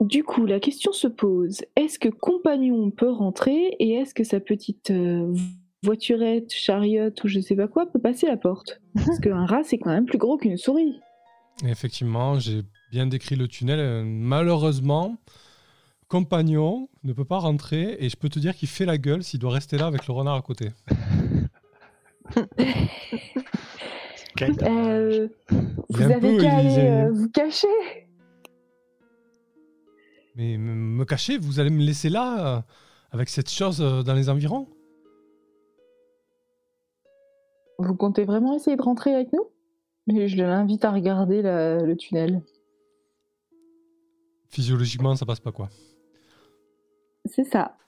Du coup, la question se pose est-ce que Compagnon peut rentrer et est-ce que sa petite euh, voiturette, chariote ou je sais pas quoi peut passer la porte? <laughs> Parce qu'un rat, c'est quand même plus gros qu'une souris. Effectivement, j'ai bien décrit le tunnel. Euh, Malheureusement, Compagnon ne peut pas rentrer et je peux te dire qu'il fait la gueule s'il doit rester là avec le renard à côté. <laughs> Euh, vous avez peu- qu'à aller euh, vous cacher. Mais me- me cacher, vous allez me laisser là euh, avec cette chose euh, dans les environs? Vous comptez vraiment essayer de rentrer avec nous? Mais Je l'invite à regarder la- le tunnel. Physiologiquement, ça passe pas quoi. C'est ça.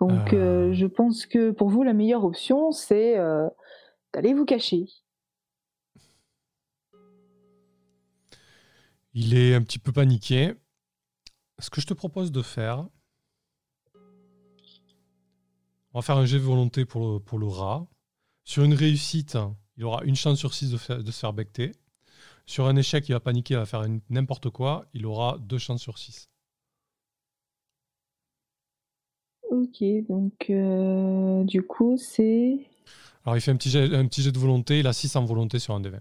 Donc, Euh. euh, je pense que pour vous, la meilleure option, c'est euh, d'aller vous cacher. Il est un petit peu paniqué. Ce que je te propose de faire, on va faire un jet de volonté pour le, pour le rat. Sur une réussite, il aura une chance sur six de, faire- de se faire becter. Sur un échec, il va paniquer, il va faire n'importe quoi. Il aura deux chances sur six. Ok, donc euh, du coup, c'est. Alors, il fait un petit, jet, un petit jet de volonté. Il a 6 en volonté sur un des 20.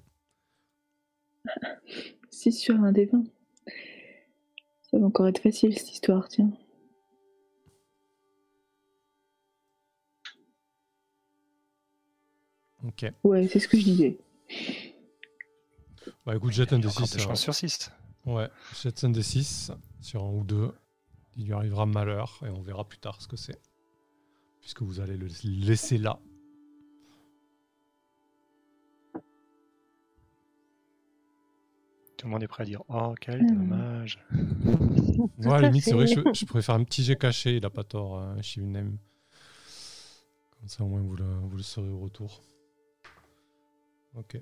6 <laughs> sur un des 20. Ça va encore être facile cette histoire, tiens. Ok. Ouais, c'est ce que je disais. Bah écoute, jette un des Encore 6. deux chances sur 6. Ouais, jette un des 6 sur un ou deux. Il lui arrivera malheur et on verra plus tard ce que c'est. Puisque vous allez le laisser là. Tout le monde est prêt à dire Oh, quel Hmm. dommage. <laughs> Ouais, à la limite, c'est vrai je, je pourrais faire un petit jet caché, il a pas tort, Shivnem. Comme ça, au moins, vous le, vous le saurez au retour. Ok.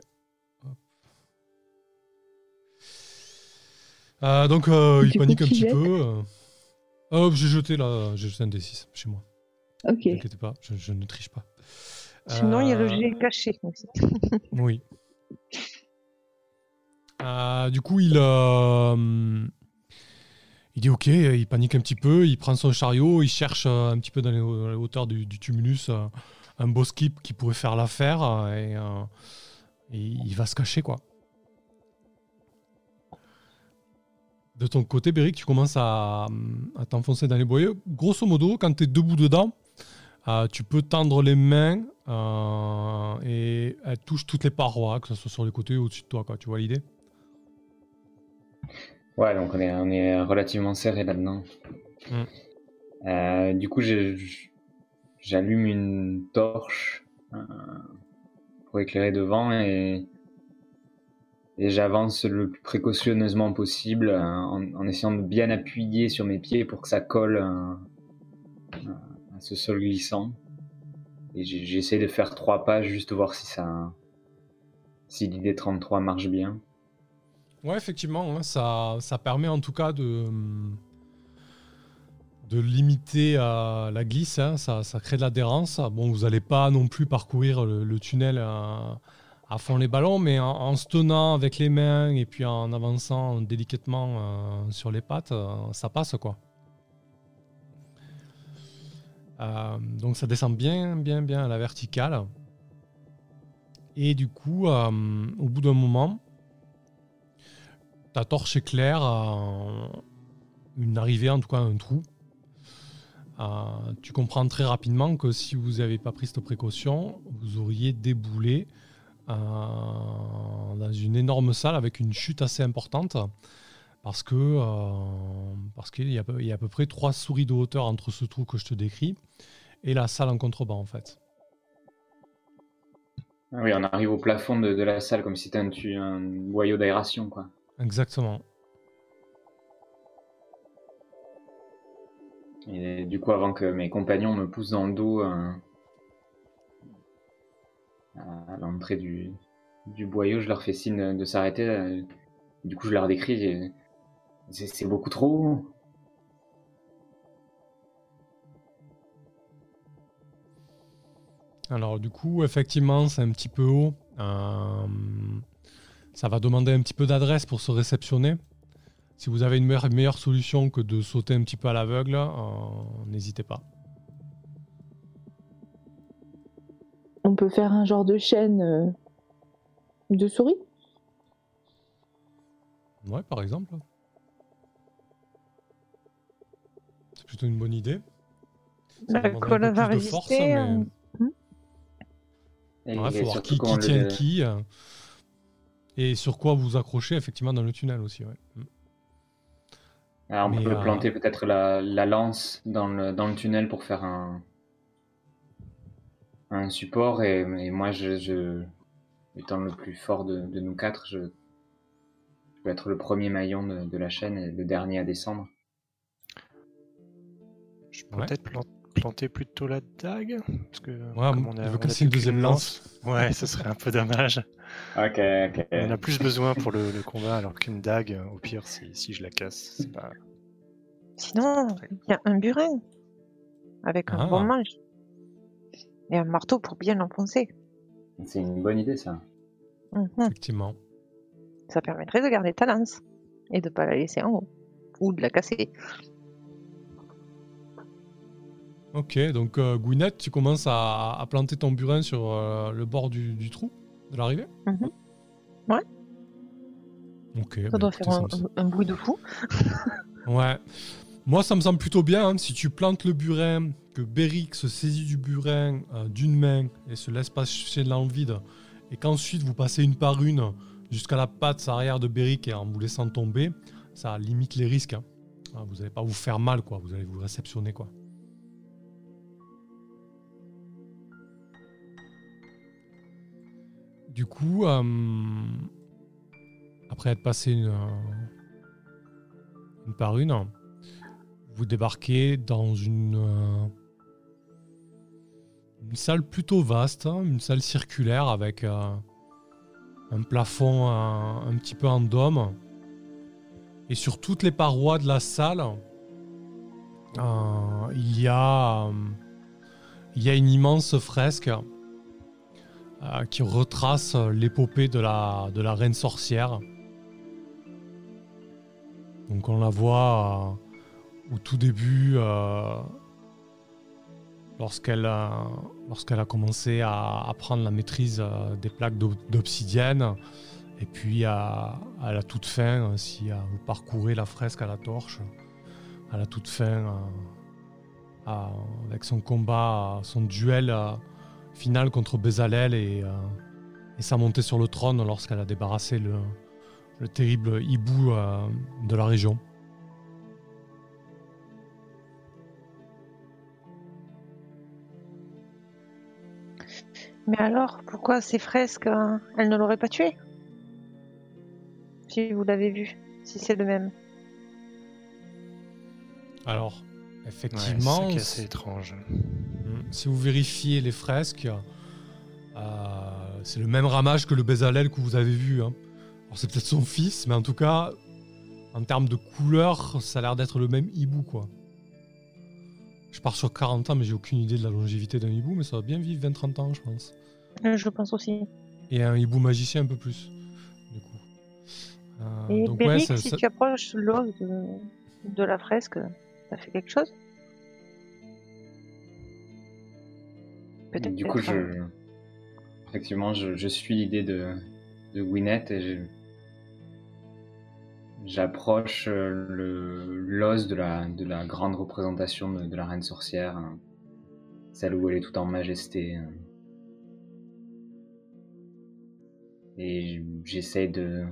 Euh, donc, euh, il coup, panique un petit peu. euh. Hop, j'ai jeté là, j'ai jeté un D6 chez moi. Ok. Ne inquiétez pas, je, je ne triche pas. Sinon, il y a le Euh, jet caché. <laughs> <laughs> Oui. Euh, du coup, il, euh, il dit ok, il panique un petit peu, il prend son chariot, il cherche un petit peu dans les, hauteurs du, du tumulus un beau skip qui pourrait faire l'affaire et, et il va se cacher quoi. De ton côté, Beric, tu commences à, à t'enfoncer dans les boyaux. Grosso modo, quand tu es debout dedans, euh, tu peux tendre les mains euh, et elles touchent toutes les parois, que ce soit sur les côtés ou au-dessus de toi. Quoi. Tu vois l'idée? Ouais, donc on est, on est relativement serré là-dedans. Mm. Euh, du coup, j'allume une torche pour éclairer devant et, et j'avance le plus précautionneusement possible euh, en, essayant de bien appuyer sur mes pieds pour que ça colle euh, à ce sol glissant. Et j'essaie de faire trois pas juste voir si ça, si l'idée 33 marche bien. Ouais, effectivement, ça, ça permet en tout cas de, de limiter euh, la glisse, hein, ça, ça crée de l'adhérence. Bon, vous n'allez pas non plus parcourir le, tunnel euh, à fond les ballons, mais en, se tenant avec les mains et puis en avançant délicatement euh, sur les pattes, euh, ça passe quoi. Euh, donc ça descend bien, bien, bien à la verticale. Et du coup, au bout d'un moment, ta torche éclaire une arrivée, en tout cas un trou. Tu comprends très rapidement que si vous n'avez pas pris cette précaution, vous auriez déboulé euh, dans une énorme salle avec une chute assez importante. Parce que euh, parce qu'il y, y a à peu près trois souris de hauteur entre ce trou que je te décris et la salle en contrebas en fait. Ah oui, on arrive au plafond de, de la salle comme si c'était un, un boyau d'aération, quoi. Exactement. Et du coup, avant que mes compagnons me poussent dans le dos euh, à l'entrée du, du boyau, je leur fais signe de, s'arrêter. Du coup, je leur décris. C'est beaucoup trop. Alors du coup, effectivement, c'est un petit peu haut. Euh, ça va demander un petit peu d'adresse pour se réceptionner. Si vous avez une meilleure, meilleure solution que de sauter un petit peu à l'aveugle, euh, n'hésitez pas. On peut faire un genre de chaîne euh, de souris Ouais, par exemple. C'est plutôt une bonne idée. Ça un peu va plus de force, mais- euh, Et, Ouais, et faut voir qui, le- tient qui. euh, et sur quoi vous accrochez effectivement dans le tunnel aussi. Ouais. Mm. Alors, on Mais, peut euh, planter peut-être la, la lance dans le, dans le tunnel pour faire un, un support. Et, et moi, je, je- étant le plus fort de, de nous quatre, je, je peux être le premier maillon de, de la chaîne et le dernier à descendre. Je peux Ouais. peut-être plan- planter plutôt la dague parce que Ouais, comme on a, veut on a une deuxième lance. Ouais, ce serait un peu dommage. Ok, ok. On a plus besoin pour le, le combat alors qu'une dague, au pire, si, si je la casse, c'est pas. Sinon, il y a un burin avec un Ah. bon manche et un marteau pour bien l'enfoncer. C'est une bonne idée, ça. Mhm. Effectivement. Ça permettrait de garder ta lance et de pas la laisser en haut ou de la casser. Ok, donc euh, Gwyneth, tu commences à, à planter ton burin sur euh, le bord du, du trou de l'arrivée? Mhm. Ouais. Ok. Ça bah, doit écoutez, faire un bruit de fou. Ouais. Moi, ça me semble plutôt bien. hein, si tu plantes le burin, que Beric se saisit du burin euh, d'une main et se laisse passer dans le vide, et qu'ensuite vous passez une par une jusqu'à la patte arrière de Beric et en vous laissant tomber, ça limite les risques. hein. Ah, Vous n'allez pas vous faire mal, quoi. Vous allez vous réceptionner, quoi. Du coup, euh, après être passé une, euh, une par une, vous débarquez dans une, euh, salle plutôt vaste, hein, une salle circulaire avec euh, un plafond un petit peu en dôme. Et sur toutes les parois de la salle, euh, il, y a, il y a une immense fresque qui retrace l'épopée de la, reine sorcière. Donc on la voit au tout début, euh, lorsqu'elle a, lorsqu'elle a commencé à, à prendre la maîtrise euh, des plaques d'ob- d'obsidienne, et puis à, à la toute fin, euh, si euh, vous parcourez la fresque à la torche, à la toute fin, euh, avec son combat, son duel euh, final contre Bezalel et, euh, sa montée sur le trône lorsqu'elle a débarrassé le, le terrible hibou euh, de la région. Mais alors, pourquoi ces fresques, hein, elles ne l'auraient pas tué? Si vous l'avez vu, si c'est le même. Alors, Ouais, effectivement, c'est ça qui est si- assez étrange. Mm. si vous vérifiez les fresques, euh, c'est le même ramage que le Bézalel que vous avez vu. hein. Alors c'est peut-être son fils, mais en tout cas, en termes de couleur, ça a l'air d'être le même hibou, quoi. Je pars sur 40 ans, mais j'ai aucune idée de la longévité d'un hibou, mais ça va bien vivre 20-30 ans, je pense. Euh, Je pense aussi. Et un hibou magicien un peu plus, du coup. Euh, Et donc ouais, Béric, ça- si ça- tu approches l'os de, de la fresque, ça fait quelque chose? Peut-être. Du coup, je... effectivement, je, je suis l'idée de, de Gwyneth et je- j'approche euh, l'os de la, de la grande représentation de, la reine sorcière, hein. celle où elle est tout en majesté. hein. Et j'essaie de,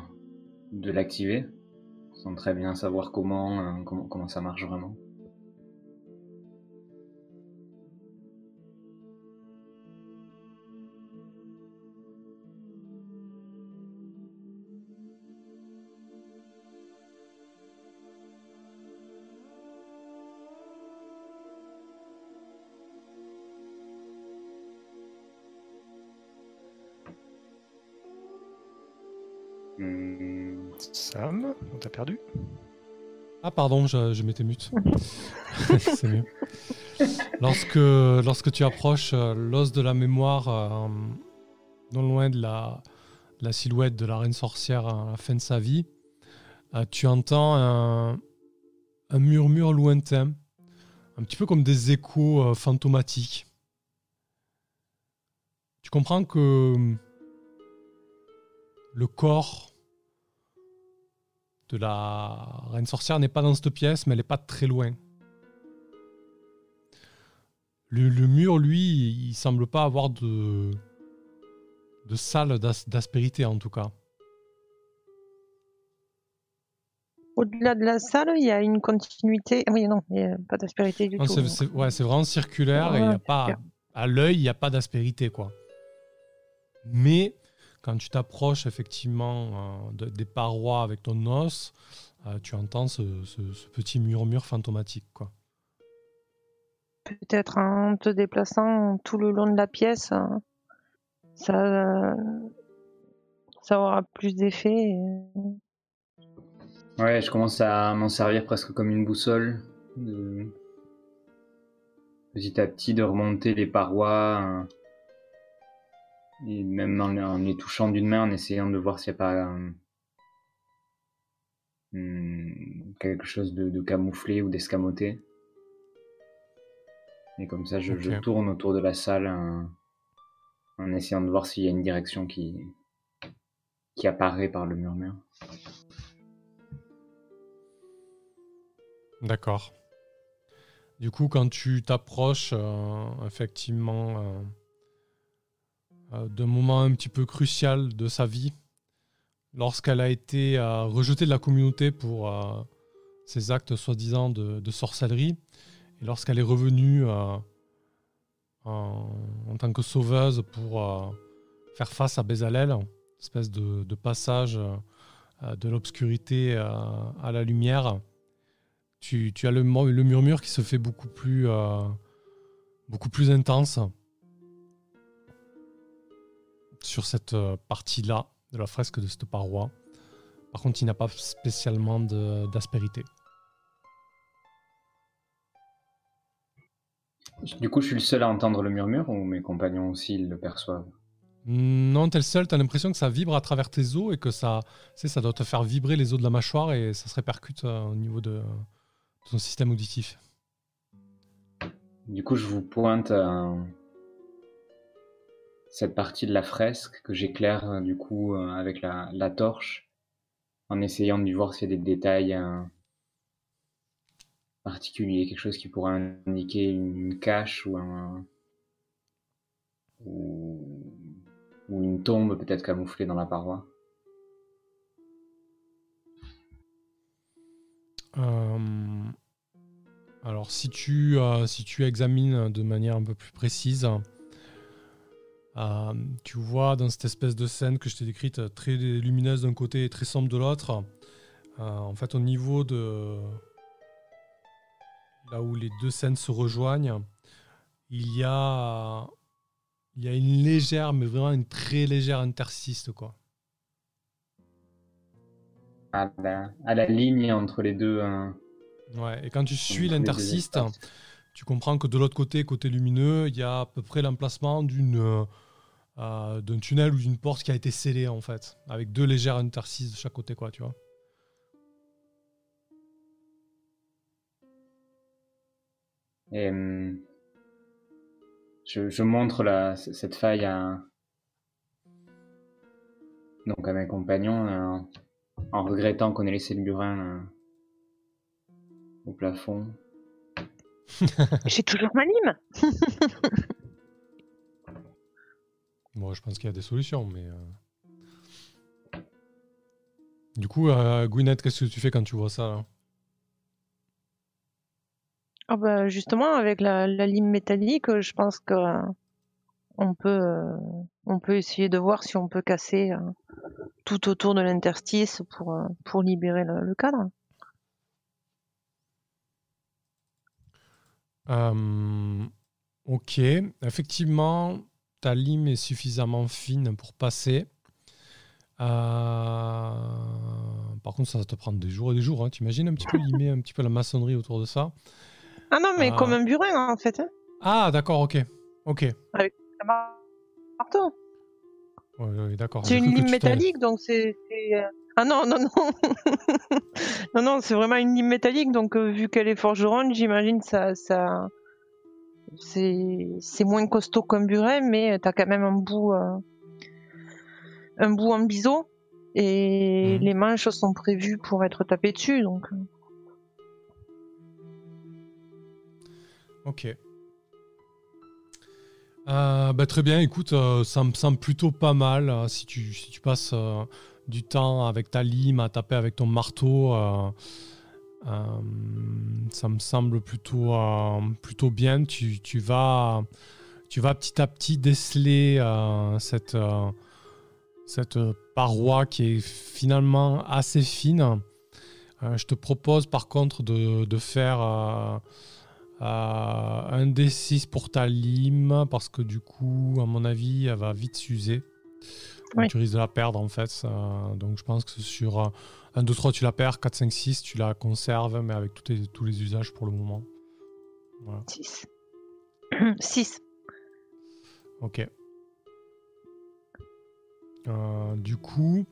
l'activer, sans très bien savoir comment, hein, comment ça marche vraiment. Sam, on t'a perdu Ah pardon, je, m'étais mute. <laughs> C'est mieux. Lorsque, lorsque tu approches euh, l'os de la mémoire, euh, non loin de la, silhouette de la reine sorcière à la fin de sa vie, euh, tu entends un, murmure lointain, un petit peu comme des échos fantomatiques. Tu comprends que hum, le corps de la reine sorcière n'est pas dans cette pièce, mais elle n'est pas très loin. Le, le mur, lui, il semble pas avoir de, de salle d'as- d'aspérité en tout cas. Au-delà de la salle, il y a une continuité. Oui, non, il n'y a pas d'aspérité du Non, tout. c'est, ouais, c'est vraiment circulaire et il y a pas, à l'œil, il n'y a pas d'aspérité. quoi. Mais quand tu t'approches effectivement euh, de- des parois avec ton os, euh, tu entends ce, ce- ce petit murmure fantomatique. Quoi. Peut-être en te déplaçant tout le long de la pièce, euh, ça, ça aura plus d'effet. et- Ouais, je commence à m'en servir presque comme une boussole. De... Petit à petit, de remonter les parois. hein. Et même en, en les touchant d'une main, en essayant de voir s'il n'y a pas euh, hmm, quelque chose de, de camouflé ou d'escamoté. Et comme ça, je, tourne autour de la salle hein, en essayant de voir s'il y a une direction qui, qui apparaît par le murmure. D'accord. Du coup, quand tu t'approches euh, effectivement euh, euh, d'un moment un petit peu crucial de sa vie, lorsqu'elle a été euh, rejetée de la communauté pour euh, ses actes soi-disant de, de sorcellerie, et lorsqu'elle est revenue en, tant que sauveuse pour faire face à Bézalel, espèce de, de passage de l'obscurité à la lumière, tu, as le, murmure qui se fait beaucoup plus intense sur cette euh, partie-là de la fresque de cette paroi. Par contre, il n'a pas spécialement d'aspérité. Du coup, je suis le seul à entendre le murmure ou mes compagnons aussi ils le perçoivent? Non, t'es le seul, t'as l'impression que ça vibre à travers tes os et que ça, tu sais, ça doit te faire vibrer les os de la mâchoire et ça se répercute euh, au niveau de, de ton système auditif. Du coup, je vous pointe cette partie de la fresque que j'éclaire euh, du coup euh, avec la, torche en essayant de voir s'il y a des détails euh, particuliers, quelque chose qui pourrait indiquer une cache ou un ou, ou une tombe peut-être camouflée dans la paroi. Euh, alors, si tu, si tu examines de manière un peu plus précise, Euh, tu vois dans cette espèce de scène que je t'ai décrite, euh, très lumineuse d'un côté et très sombre de l'autre, euh, en fait au niveau de là où les deux scènes se rejoignent, il y a il y a une légère, mais vraiment une très légère interstice quoi. À la, à la ligne entre les deux. hein. Ouais, et quand tu suis espaces. Tu comprends que de l'autre côté, côté lumineux, il y a à peu près l'emplacement d'une euh, euh, d'un tunnel ou d'une porte qui a été scellée en fait, avec deux légères interstices de chaque côté quoi, tu vois. Et hum, je, montre cette faille à, donc à mes compagnons euh, en regrettant qu'on ait laissé le burin au plafond. <laughs> J'ai toujours ma lime. <laughs> Bon, je pense qu'il y a des solutions, mais. euh. Du coup, euh, Gwyneth, qu'est-ce que tu fais quand tu vois ça là? Ah bah justement, avec la, la lime métallique, euh, je pense que euh, on peut, euh, on peut essayer de voir si on peut casser euh, tout autour de l'interstice pour, euh, pour libérer le, le cadre. Euh, ok, effectivement, ta lime est suffisamment fine pour passer. Euh, Par contre, ça va te prendre des jours et des jours. Hein. T'imagines un petit peu limer un petit peu la maçonnerie autour de ça? Ah non, mais Ah. comme un burin en fait. Hein, Ah, d'accord, ok. Ok. un marteau. Ouais, ouais, d'accord. C'est une lime métallique, donc c'est. Ah non, non, non. <laughs> non, non, c'est vraiment une lime métallique, donc euh, vu qu'elle est forgeronne, j'imagine ça, ça. C'est c'est moins costaud qu'un burin, mais t'as quand même un bout. euh, Un bout en biseau. Et Mhm. les manches sont prévues pour être tapées dessus, donc. euh, Ok. Euh, bah, très bien, écoute, euh, ça me semble plutôt pas mal euh, si, tu, si tu passes du temps avec ta lime à taper avec ton marteau. euh, euh, ça me semble plutôt, euh, plutôt bien. Tu, tu vas, tu vas petit à petit déceler cette, cette paroi qui est finalement assez fine. Je te propose par contre de, de faire un D6 pour ta lime, parce que du coup, à mon avis, elle va vite s'user. Oui. Tu risques de la perdre en fait. donc je pense que sur euh, 1, 2, 3, tu la perds. 4, 5, 6, tu la conserves, mais avec tous, tes- tous les usages pour le moment. Voilà. 6. 6. <clears throat> Ok. Euh, du coup,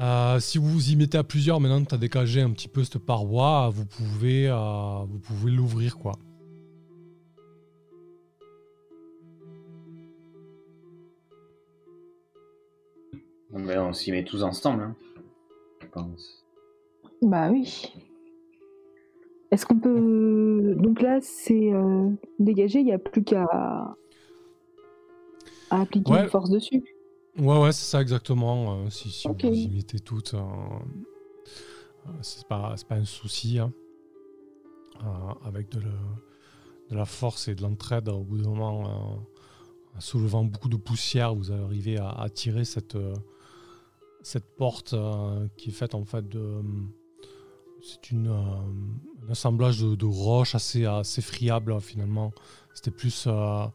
euh, si vous vous y mettez à plusieurs, maintenant que tu as dégagé un petit peu cette paroi, vous pouvez, euh, vous pouvez l'ouvrir quoi. On s'y met tous ensemble, hein, je pense. Bah oui. Est-ce qu'on peut. Donc là, c'est euh, dégagé, il n'y a plus qu'à à appliquer Ouais. une force dessus. Ouais, ouais, c'est ça exactement. euh, si si Ok. vous y mettez toutes, euh, euh, c'est pas, c'est pas un souci. hein. Euh, avec de, le- de la force et de l'entraide, au bout d'un moment, euh, en soulevant beaucoup de poussière, vous arrivez à, à tirer cette, euh, cette porte euh, qui est faite en fait de. C'est une, euh, un assemblage de, roches assez, assez friable finalement. C'était plus. euh,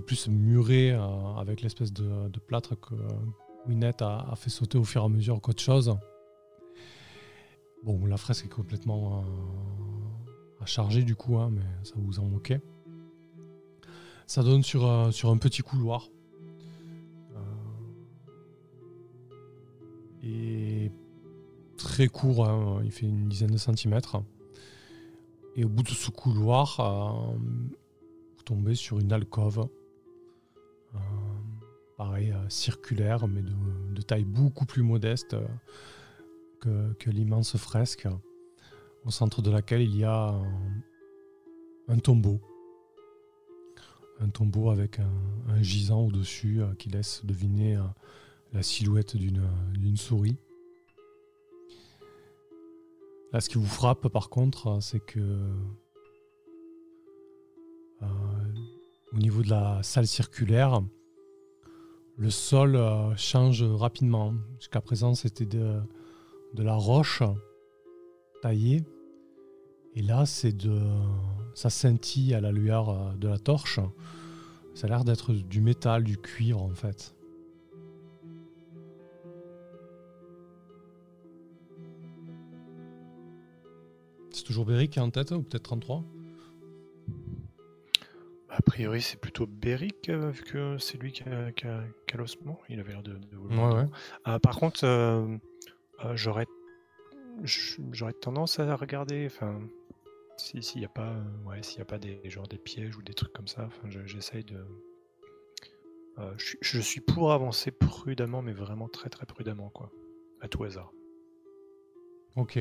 plus muré euh, avec l'espèce de, plâtre que Winnet a, fait sauter au fur et à mesure qu'autre chose. Bon, la fresque est complètement euh, à charger du coup, hein, mais ça vous en moquez. Ça donne sur, euh, sur un petit couloir. Et très court, hein, il fait une dizaine de centimètres. Et au bout de ce couloir, euh, vous tombez sur une alcôve. Euh, pareil, euh, circulaire, mais de, taille beaucoup plus modeste que, l'immense fresque, au centre de laquelle il y a un, tombeau. Un tombeau avec un, gisant au-dessus qui laisse deviner la silhouette d'une souris. Là, ce qui vous frappe, par contre, c'est que euh, au niveau de la salle circulaire, le sol euh, change rapidement. Jusqu'à présent, c'était de, de la roche taillée. Et là, c'est de, ça scintille à la lueur euh, de la torche. Ça a l'air d'être du métal, du cuivre en fait. Toujours Beric qui est en tête, ou peut-être 33 A priori, c'est plutôt Beric, euh, vu que c'est lui qui a, qui a- qui a l'ossement. Il avait l'air de, de vouloir. Ouais, ouais. Ah, par contre, euh, euh, j'aurais j'aurais tendance à regarder, enfin, si- s'il n'y a pas, ouais, s'il a pas des genre des pièges ou des trucs comme ça. Enfin, je- j'essaye de. euh, je, suis- je suis pour avancer prudemment, mais vraiment très très prudemment, quoi, à tout hasard. Ok.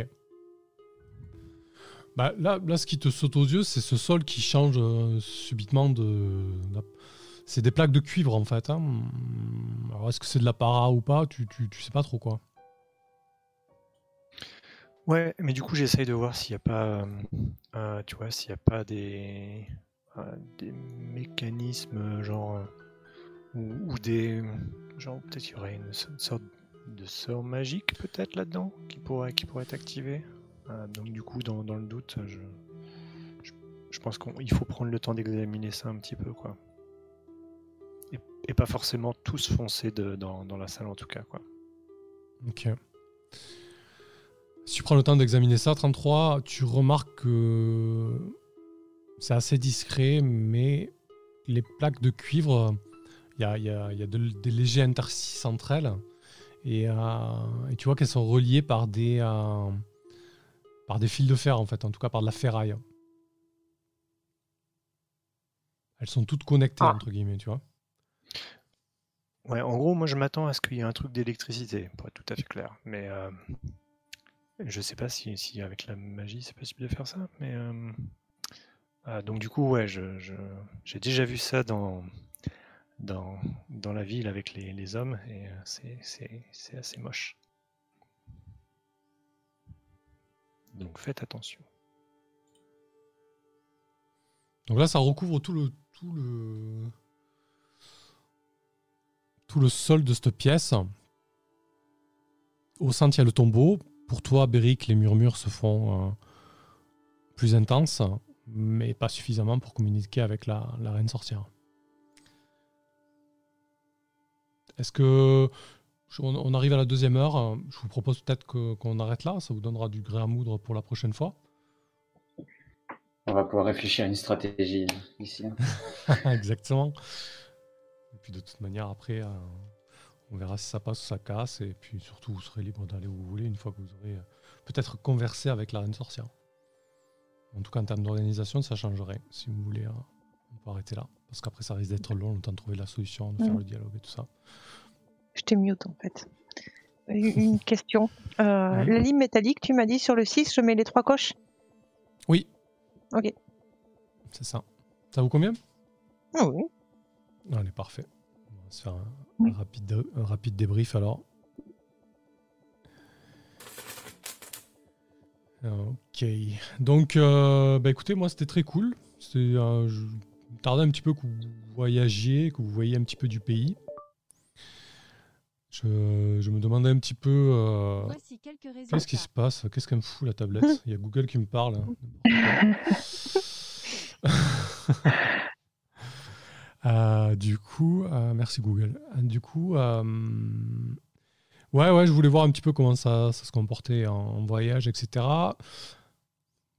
Bah, là, là, ce qui te saute aux yeux, c'est ce sol qui change euh, subitement de. C'est des plaques de cuivre en fait. hein. Alors, est-ce que c'est de la para ou pas? Tu, tu, tu sais pas trop quoi. Ouais, mais du coup, j'essaye de voir s'il n'y a pas, euh, euh, tu vois, s'il n'y a pas des, des mécanismes, genre, ou, des, genre, peut-être qu'il y aurait une, so- sorte de sort magique, peut-être là-dedans, qui pourrait, qui pourrait être activé. Euh, donc, du coup, dans, dans le doute, je, je, pense qu'il faut prendre le temps d'examiner ça un petit peu, quoi. Et, pas forcément tous foncer dans, dans la salle, en tout cas, quoi. Ok. Si tu prends le temps d'examiner ça, 33, tu remarques que c'est assez discret, mais les plaques de cuivre, il y a, y a- y a de- des légers interstices entre elles. Et, euh, et tu vois qu'elles sont reliées par des, euh, par des fils de fer, en fait, en tout cas par de la ferraille. Elles sont toutes connectées, Ah. entre guillemets, tu vois. Ouais, en gros, moi je m'attends à ce qu'il y ait un truc d'électricité, pour être tout à fait clair. Mais euh, je sais pas si, si avec la magie c'est possible de faire ça. Mais euh, ah, donc du coup, ouais, je, je- j'ai déjà vu ça dans, dans, dans la ville avec les, les hommes et euh, c'est, c'est, c'est assez moche. Donc faites attention. Donc là, ça recouvre tout le, tout le, tout le sol de cette pièce. Au centre, il y a le tombeau. Pour toi, Beric, les murmures se font euh, plus intenses, mais pas suffisamment pour communiquer avec la, reine sorcière. Est-ce que on, arrive à la deuxième heure Je vous propose peut-être qu'on arrête là. Ça vous donnera du gré à moudre pour la prochaine fois. On va pouvoir réfléchir à une stratégie ici. <laughs> Exactement. Et puis de toute manière, après, euh, on verra si ça passe ou ça casse. Et puis surtout, vous serez libre d'aller où vous voulez une fois que vous aurez euh, peut-être conversé avec la reine sorcière. En tout cas, en termes d'organisation, ça changerait. Si vous voulez, euh, on peut arrêter là. Parce qu'après, ça risque d'être long, le temps de trouver la solution, de faire le dialogue et tout ça. Je t'ai mute en fait. <laughs> Une question. Euh, Ouais. La ligne métallique, tu m'as dit sur le 6, je mets les trois coches? Oui. Ok. C'est ça. Ça vous convient Ah oui. Allez, parfait. On va se faire un, Oui. un rapide, un rapide débrief alors. Ok. Donc, euh, bah, écoutez, moi c'était très cool. C'est, euh, je tardais un petit peu que vous voyagiez, que vous voyiez un petit peu du pays. Je, je me demandais un petit peu euh, qu'est-ce qui se passe, qu'est-ce qu'elle me fout la tablette? <laughs> Il y a Google qui me parle. <laughs> Euh, du coup, euh, merci Google. Du coup, ouais, ouais, je voulais voir un petit peu comment ça, ça se comportait en, en voyage, etc.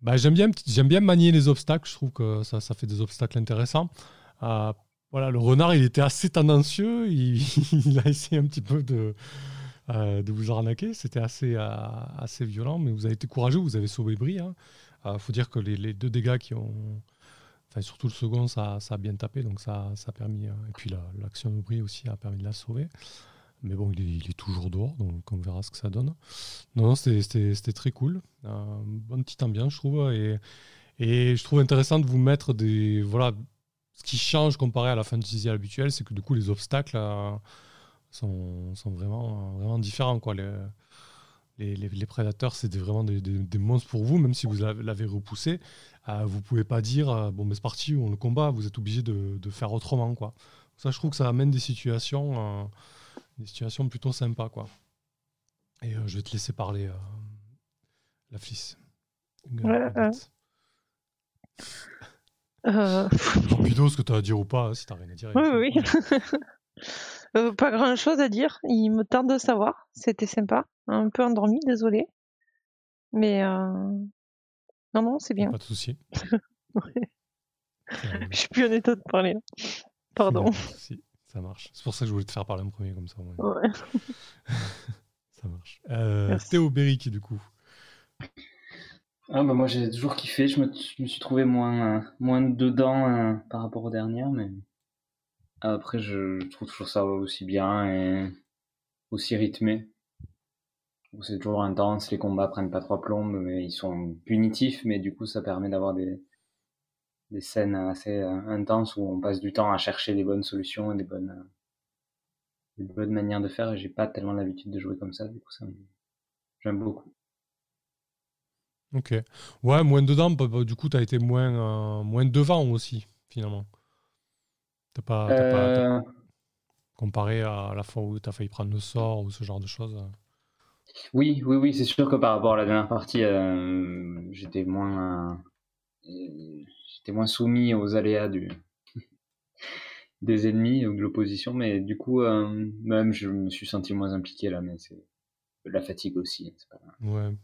Bah, j'aime bien, j'aime bien manier les obstacles. Je trouve que ça, ça fait des obstacles intéressants. Euh, voilà, le renard, il était assez tendancieux. <laughs> Il, a essayé un petit peu de, euh, de vous arnaquer. C'était assez, euh, assez violent, mais vous avez été courageux. Vous avez sauvé Brie. Il faut dire que les, deux dégâts qui ont, Enfin, surtout le second, ça, ça a bien tapé, donc ça, ça a permis. euh, et puis la- l'action de Brie aussi a permis de la sauver. Mais bon, il est, toujours dehors, donc on verra ce que ça donne. Non, non, c'était- très cool. Euh, bonne petite ambiance, je trouve. Et, et je trouve intéressant de vous mettre des. Voilà, ce qui change comparé à la fantasy habituelle, c'est que du coup, les obstacles euh, sont, sont vraiment, vraiment différents. Quoi. Les, les, les- les prédateurs, c'est vraiment des, des- des monstres pour vous, même si vous l'avez repoussé. euh, vous pouvez pas dire, euh, bon, mais c'est parti, on le combat. Vous êtes obligé de, de faire autrement, quoi. Ça, je trouve que ça amène des situations, euh, des situations plutôt sympas, quoi. Et je vais te laisser parler, la. Ouais, ouais. Euh, <laughs> <laughs> Rapido, ce que tu as à dire ou pas, si t'as rien à dire. oui, oui. <laughs> Euh, pas grand chose à dire. Il me tente de savoir. C'était sympa. Un peu endormi, désolé. Mais euh, non, non, c'est bien. Pas de souci. Ouais. Je suis plus en état de parler. Pardon. souci. Ça marche. C'est pour ça que je voulais te faire parler en premier, comme ça. Ouais. Ça marche. Euh. Théo Béric, du coup. Ah bah moi j'ai toujours kiffé, je me, je me suis trouvé moins, moins dedans euh, par rapport aux dernières, mais après je trouve toujours ça aussi bien et aussi rythmé. C'est toujours intense, les combats prennent pas trois plombes, mais ils sont punitifs, mais du coup ça permet d'avoir des, des scènes assez euh, intenses où on passe du temps à chercher les bonnes solutions et des bonnes, des bonnes manières de faire et j'ai pas tellement l'habitude de jouer comme ça, du coup ça me- j'aime beaucoup. Ok. Ouais, moins dedans, bah, bah, du coup, tu as été moins, euh, moins devant aussi, finalement. T'as pas, Euh, comparé à la fois où tu as failli prendre le sort ou ce genre de choses. Oui, oui, oui, c'est sûr que par rapport à la dernière partie, euh, j'étais moins, j'étais moins soumis aux aléas du, <laughs> des ennemis ou de l'opposition, mais du coup, euh, même je me suis senti moins impliqué là, mais c'est de la fatigue aussi. c'est pas- Ouais,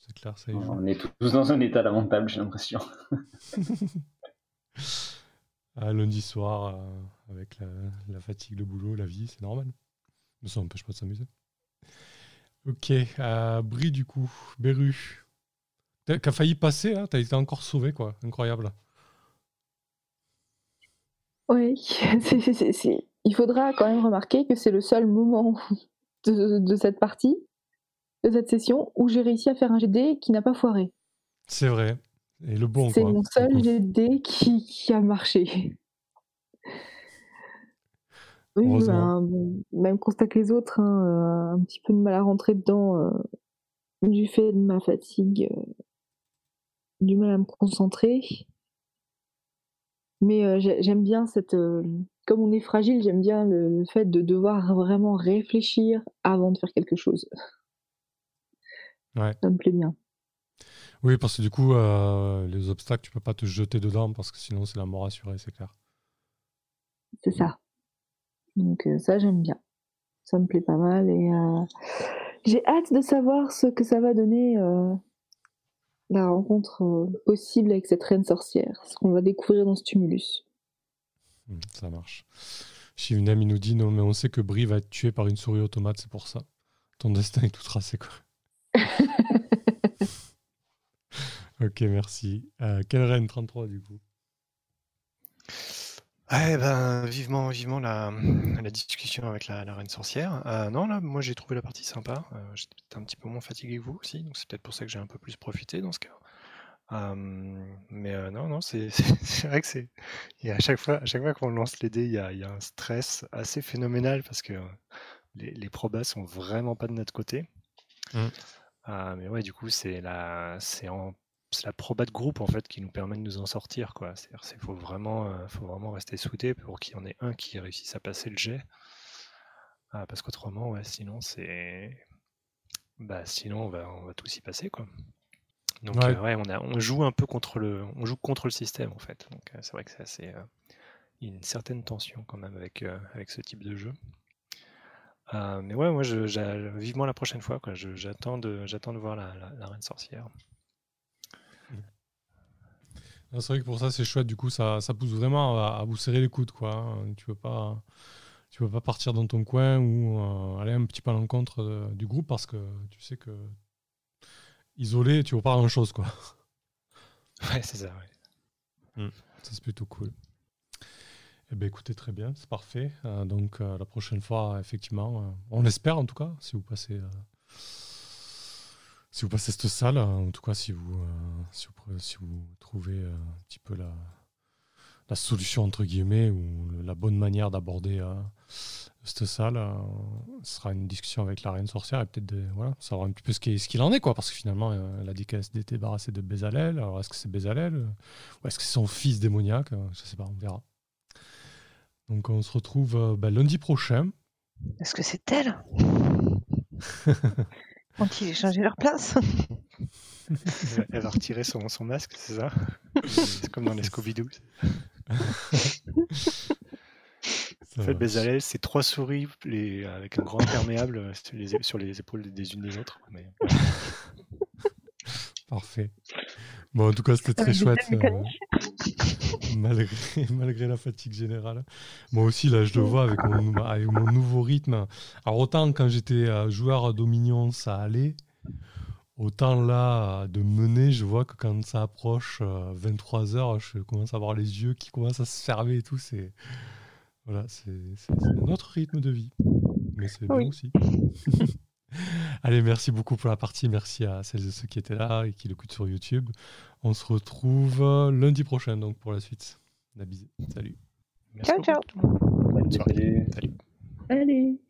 c'est clair, ça y joue. On est tous dans un état lamentable, j'ai l'impression. Ah, <laughs> lundi soir, euh, avec la, la fatigue, le boulot, la vie, c'est normal. Mais ça n'empêche pas de s'amuser. Ok, euh, Brie, du coup, Beru. T'as- failli passer, hein, t'as été encore sauvé, quoi. Incroyable. Oui, <laughs> c'est- c'est- c'est- c'est- il faudra quand même remarquer que c'est le seul moment <laughs> de, de cette partie, de cette session, où j'ai réussi à faire un GD qui n'a pas foiré. C'est vrai. Et le bon, c'est mon seul. GD qui, qui a marché. <laughs> Oui, ben, même constat que les autres, hein, euh, un petit peu de mal à rentrer dedans euh, du fait de ma fatigue, euh, du mal à me concentrer. Mais euh, j'ai- j'aime bien cette. comme on est fragile, j'aime bien le, le fait de devoir vraiment réfléchir avant de faire quelque chose. Ouais. Ça me plaît bien. Oui, parce que du coup, euh, les obstacles, tu peux pas te jeter dedans parce que sinon, c'est la mort assurée, c'est clair. C'est ça. Donc euh, ça, j'aime bien. Ça me plaît pas mal et euh, j'ai hâte de savoir ce que ça va donner la rencontre possible avec cette reine sorcière, ce qu'on va découvrir dans ce tumulus. Hmm, ça marche. Shivnam, il nous dit non, mais on sait que Brie va être tuée par une souris automate, c'est pour ça. Ton destin est tout tracé, quoi. <laughs> ok, merci. Euh, quelle reine 33, du coup? Ouais, ben, vivement, vivement la, la discussion avec la, la reine sorcière. Euh, non, là, moi j'ai trouvé la partie sympa. Euh, J'étais peut-être un petit peu moins fatigué que vous aussi, donc c'est peut-être pour ça que j'ai un peu plus profité dans ce cas. Euh, mais non, non, <laughs> c'est vrai que c'est. a À chaque fois, à chaque fois qu'on lance les dés, il y a, il y a un stress assez phénoménal parce que les, les probas sont vraiment pas de notre côté. Mm. Euh, mais ouais, du coup, c'est la, c'est en c'est la proba de groupe en fait qui nous permet de nous en sortir quoi. C'est-à-dire c'est faut vraiment euh, faut vraiment rester soudé pour qu'il y en ait un qui réussisse à passer le jet. Ah, parce qu'autrement ouais sinon c'est bah sinon on va on va tous y passer quoi. Donc Ouais. euh, ouais, on a on joue un peu contre le on joue contre le système en fait. Donc euh, c'est vrai que c'est assez il y a une certaine tension quand même avec avec ce type de jeu. Euh, mais ouais, moi, je, vivement la prochaine fois. Quoi. Je- j'attends de, j'attends de voir la, la- la reine sorcière. Non, C'est vrai que pour ça, c'est chouette. Du coup, ça, ça pousse vraiment à, à vous serrer les coudes. Quoi. Tu ne peux, pas- tu peux pas partir dans ton coin ou euh, aller un petit peu à l'encontre de- du groupe parce que tu sais que isolé, tu ne vois pas grand-chose. Quoi. Ouais, c'est ça. ouais. Ça, c'est plutôt cool. Eh ben, écoutez, très bien, c'est parfait. Euh, donc, euh, la prochaine fois, effectivement, euh, on l'espère en tout cas, si vous passez, si vous passez cette salle, en tout cas, si vous, si vous, trouvez un petit peu la, solution, entre guillemets, ou la bonne manière d'aborder cette salle, ce sera une discussion avec la reine sorcière et peut-être voilà, savoir un petit peu ce qu'il en est, quoi. Parce que finalement, elle a dit qu'elle s'était débarrassée de Bézalel. Alors, est-ce que c'est Bézalel Ou est-ce que c'est son fils démoniaque Je sais pas, on verra. Donc, on se retrouve euh, bah, lundi prochain. Est-ce que c'est elle <laughs> Ont-ils échangé leur place Elle va- retirer son, son masque, c'est ça? <laughs> C'est comme dans les Scooby-Doo. En fait. Bezalel, c'est trois souris les- avec un grand imperméable euh, sur les, sur les épaules des unes des autres. Mais... <laughs> Parfait. Bon, en tout cas, c'était très chouette. euh, <laughs> malgré, <laughs> malgré la fatigue générale. Moi aussi, là, je le vois avec mon, avec mon nouveau rythme. Alors, autant quand j'étais euh, joueur à Dominion, ça allait. Autant là, euh, de mener, je vois que quand ça approche 23h, je commence à avoir les yeux qui commencent à se fermer et tout. C'est voilà, c'est autre rythme de vie. Mais c'est bien aussi. <laughs> <laughs> Allez, merci beaucoup pour la partie. Merci à celles et ceux qui étaient là et qui l'écoutent sur YouTube. On se retrouve euh, lundi prochain donc pour la suite. La bise. Salut. Merci Ciao, beaucoup. ciao. Bonne soirée. Salut. Salut. Allez.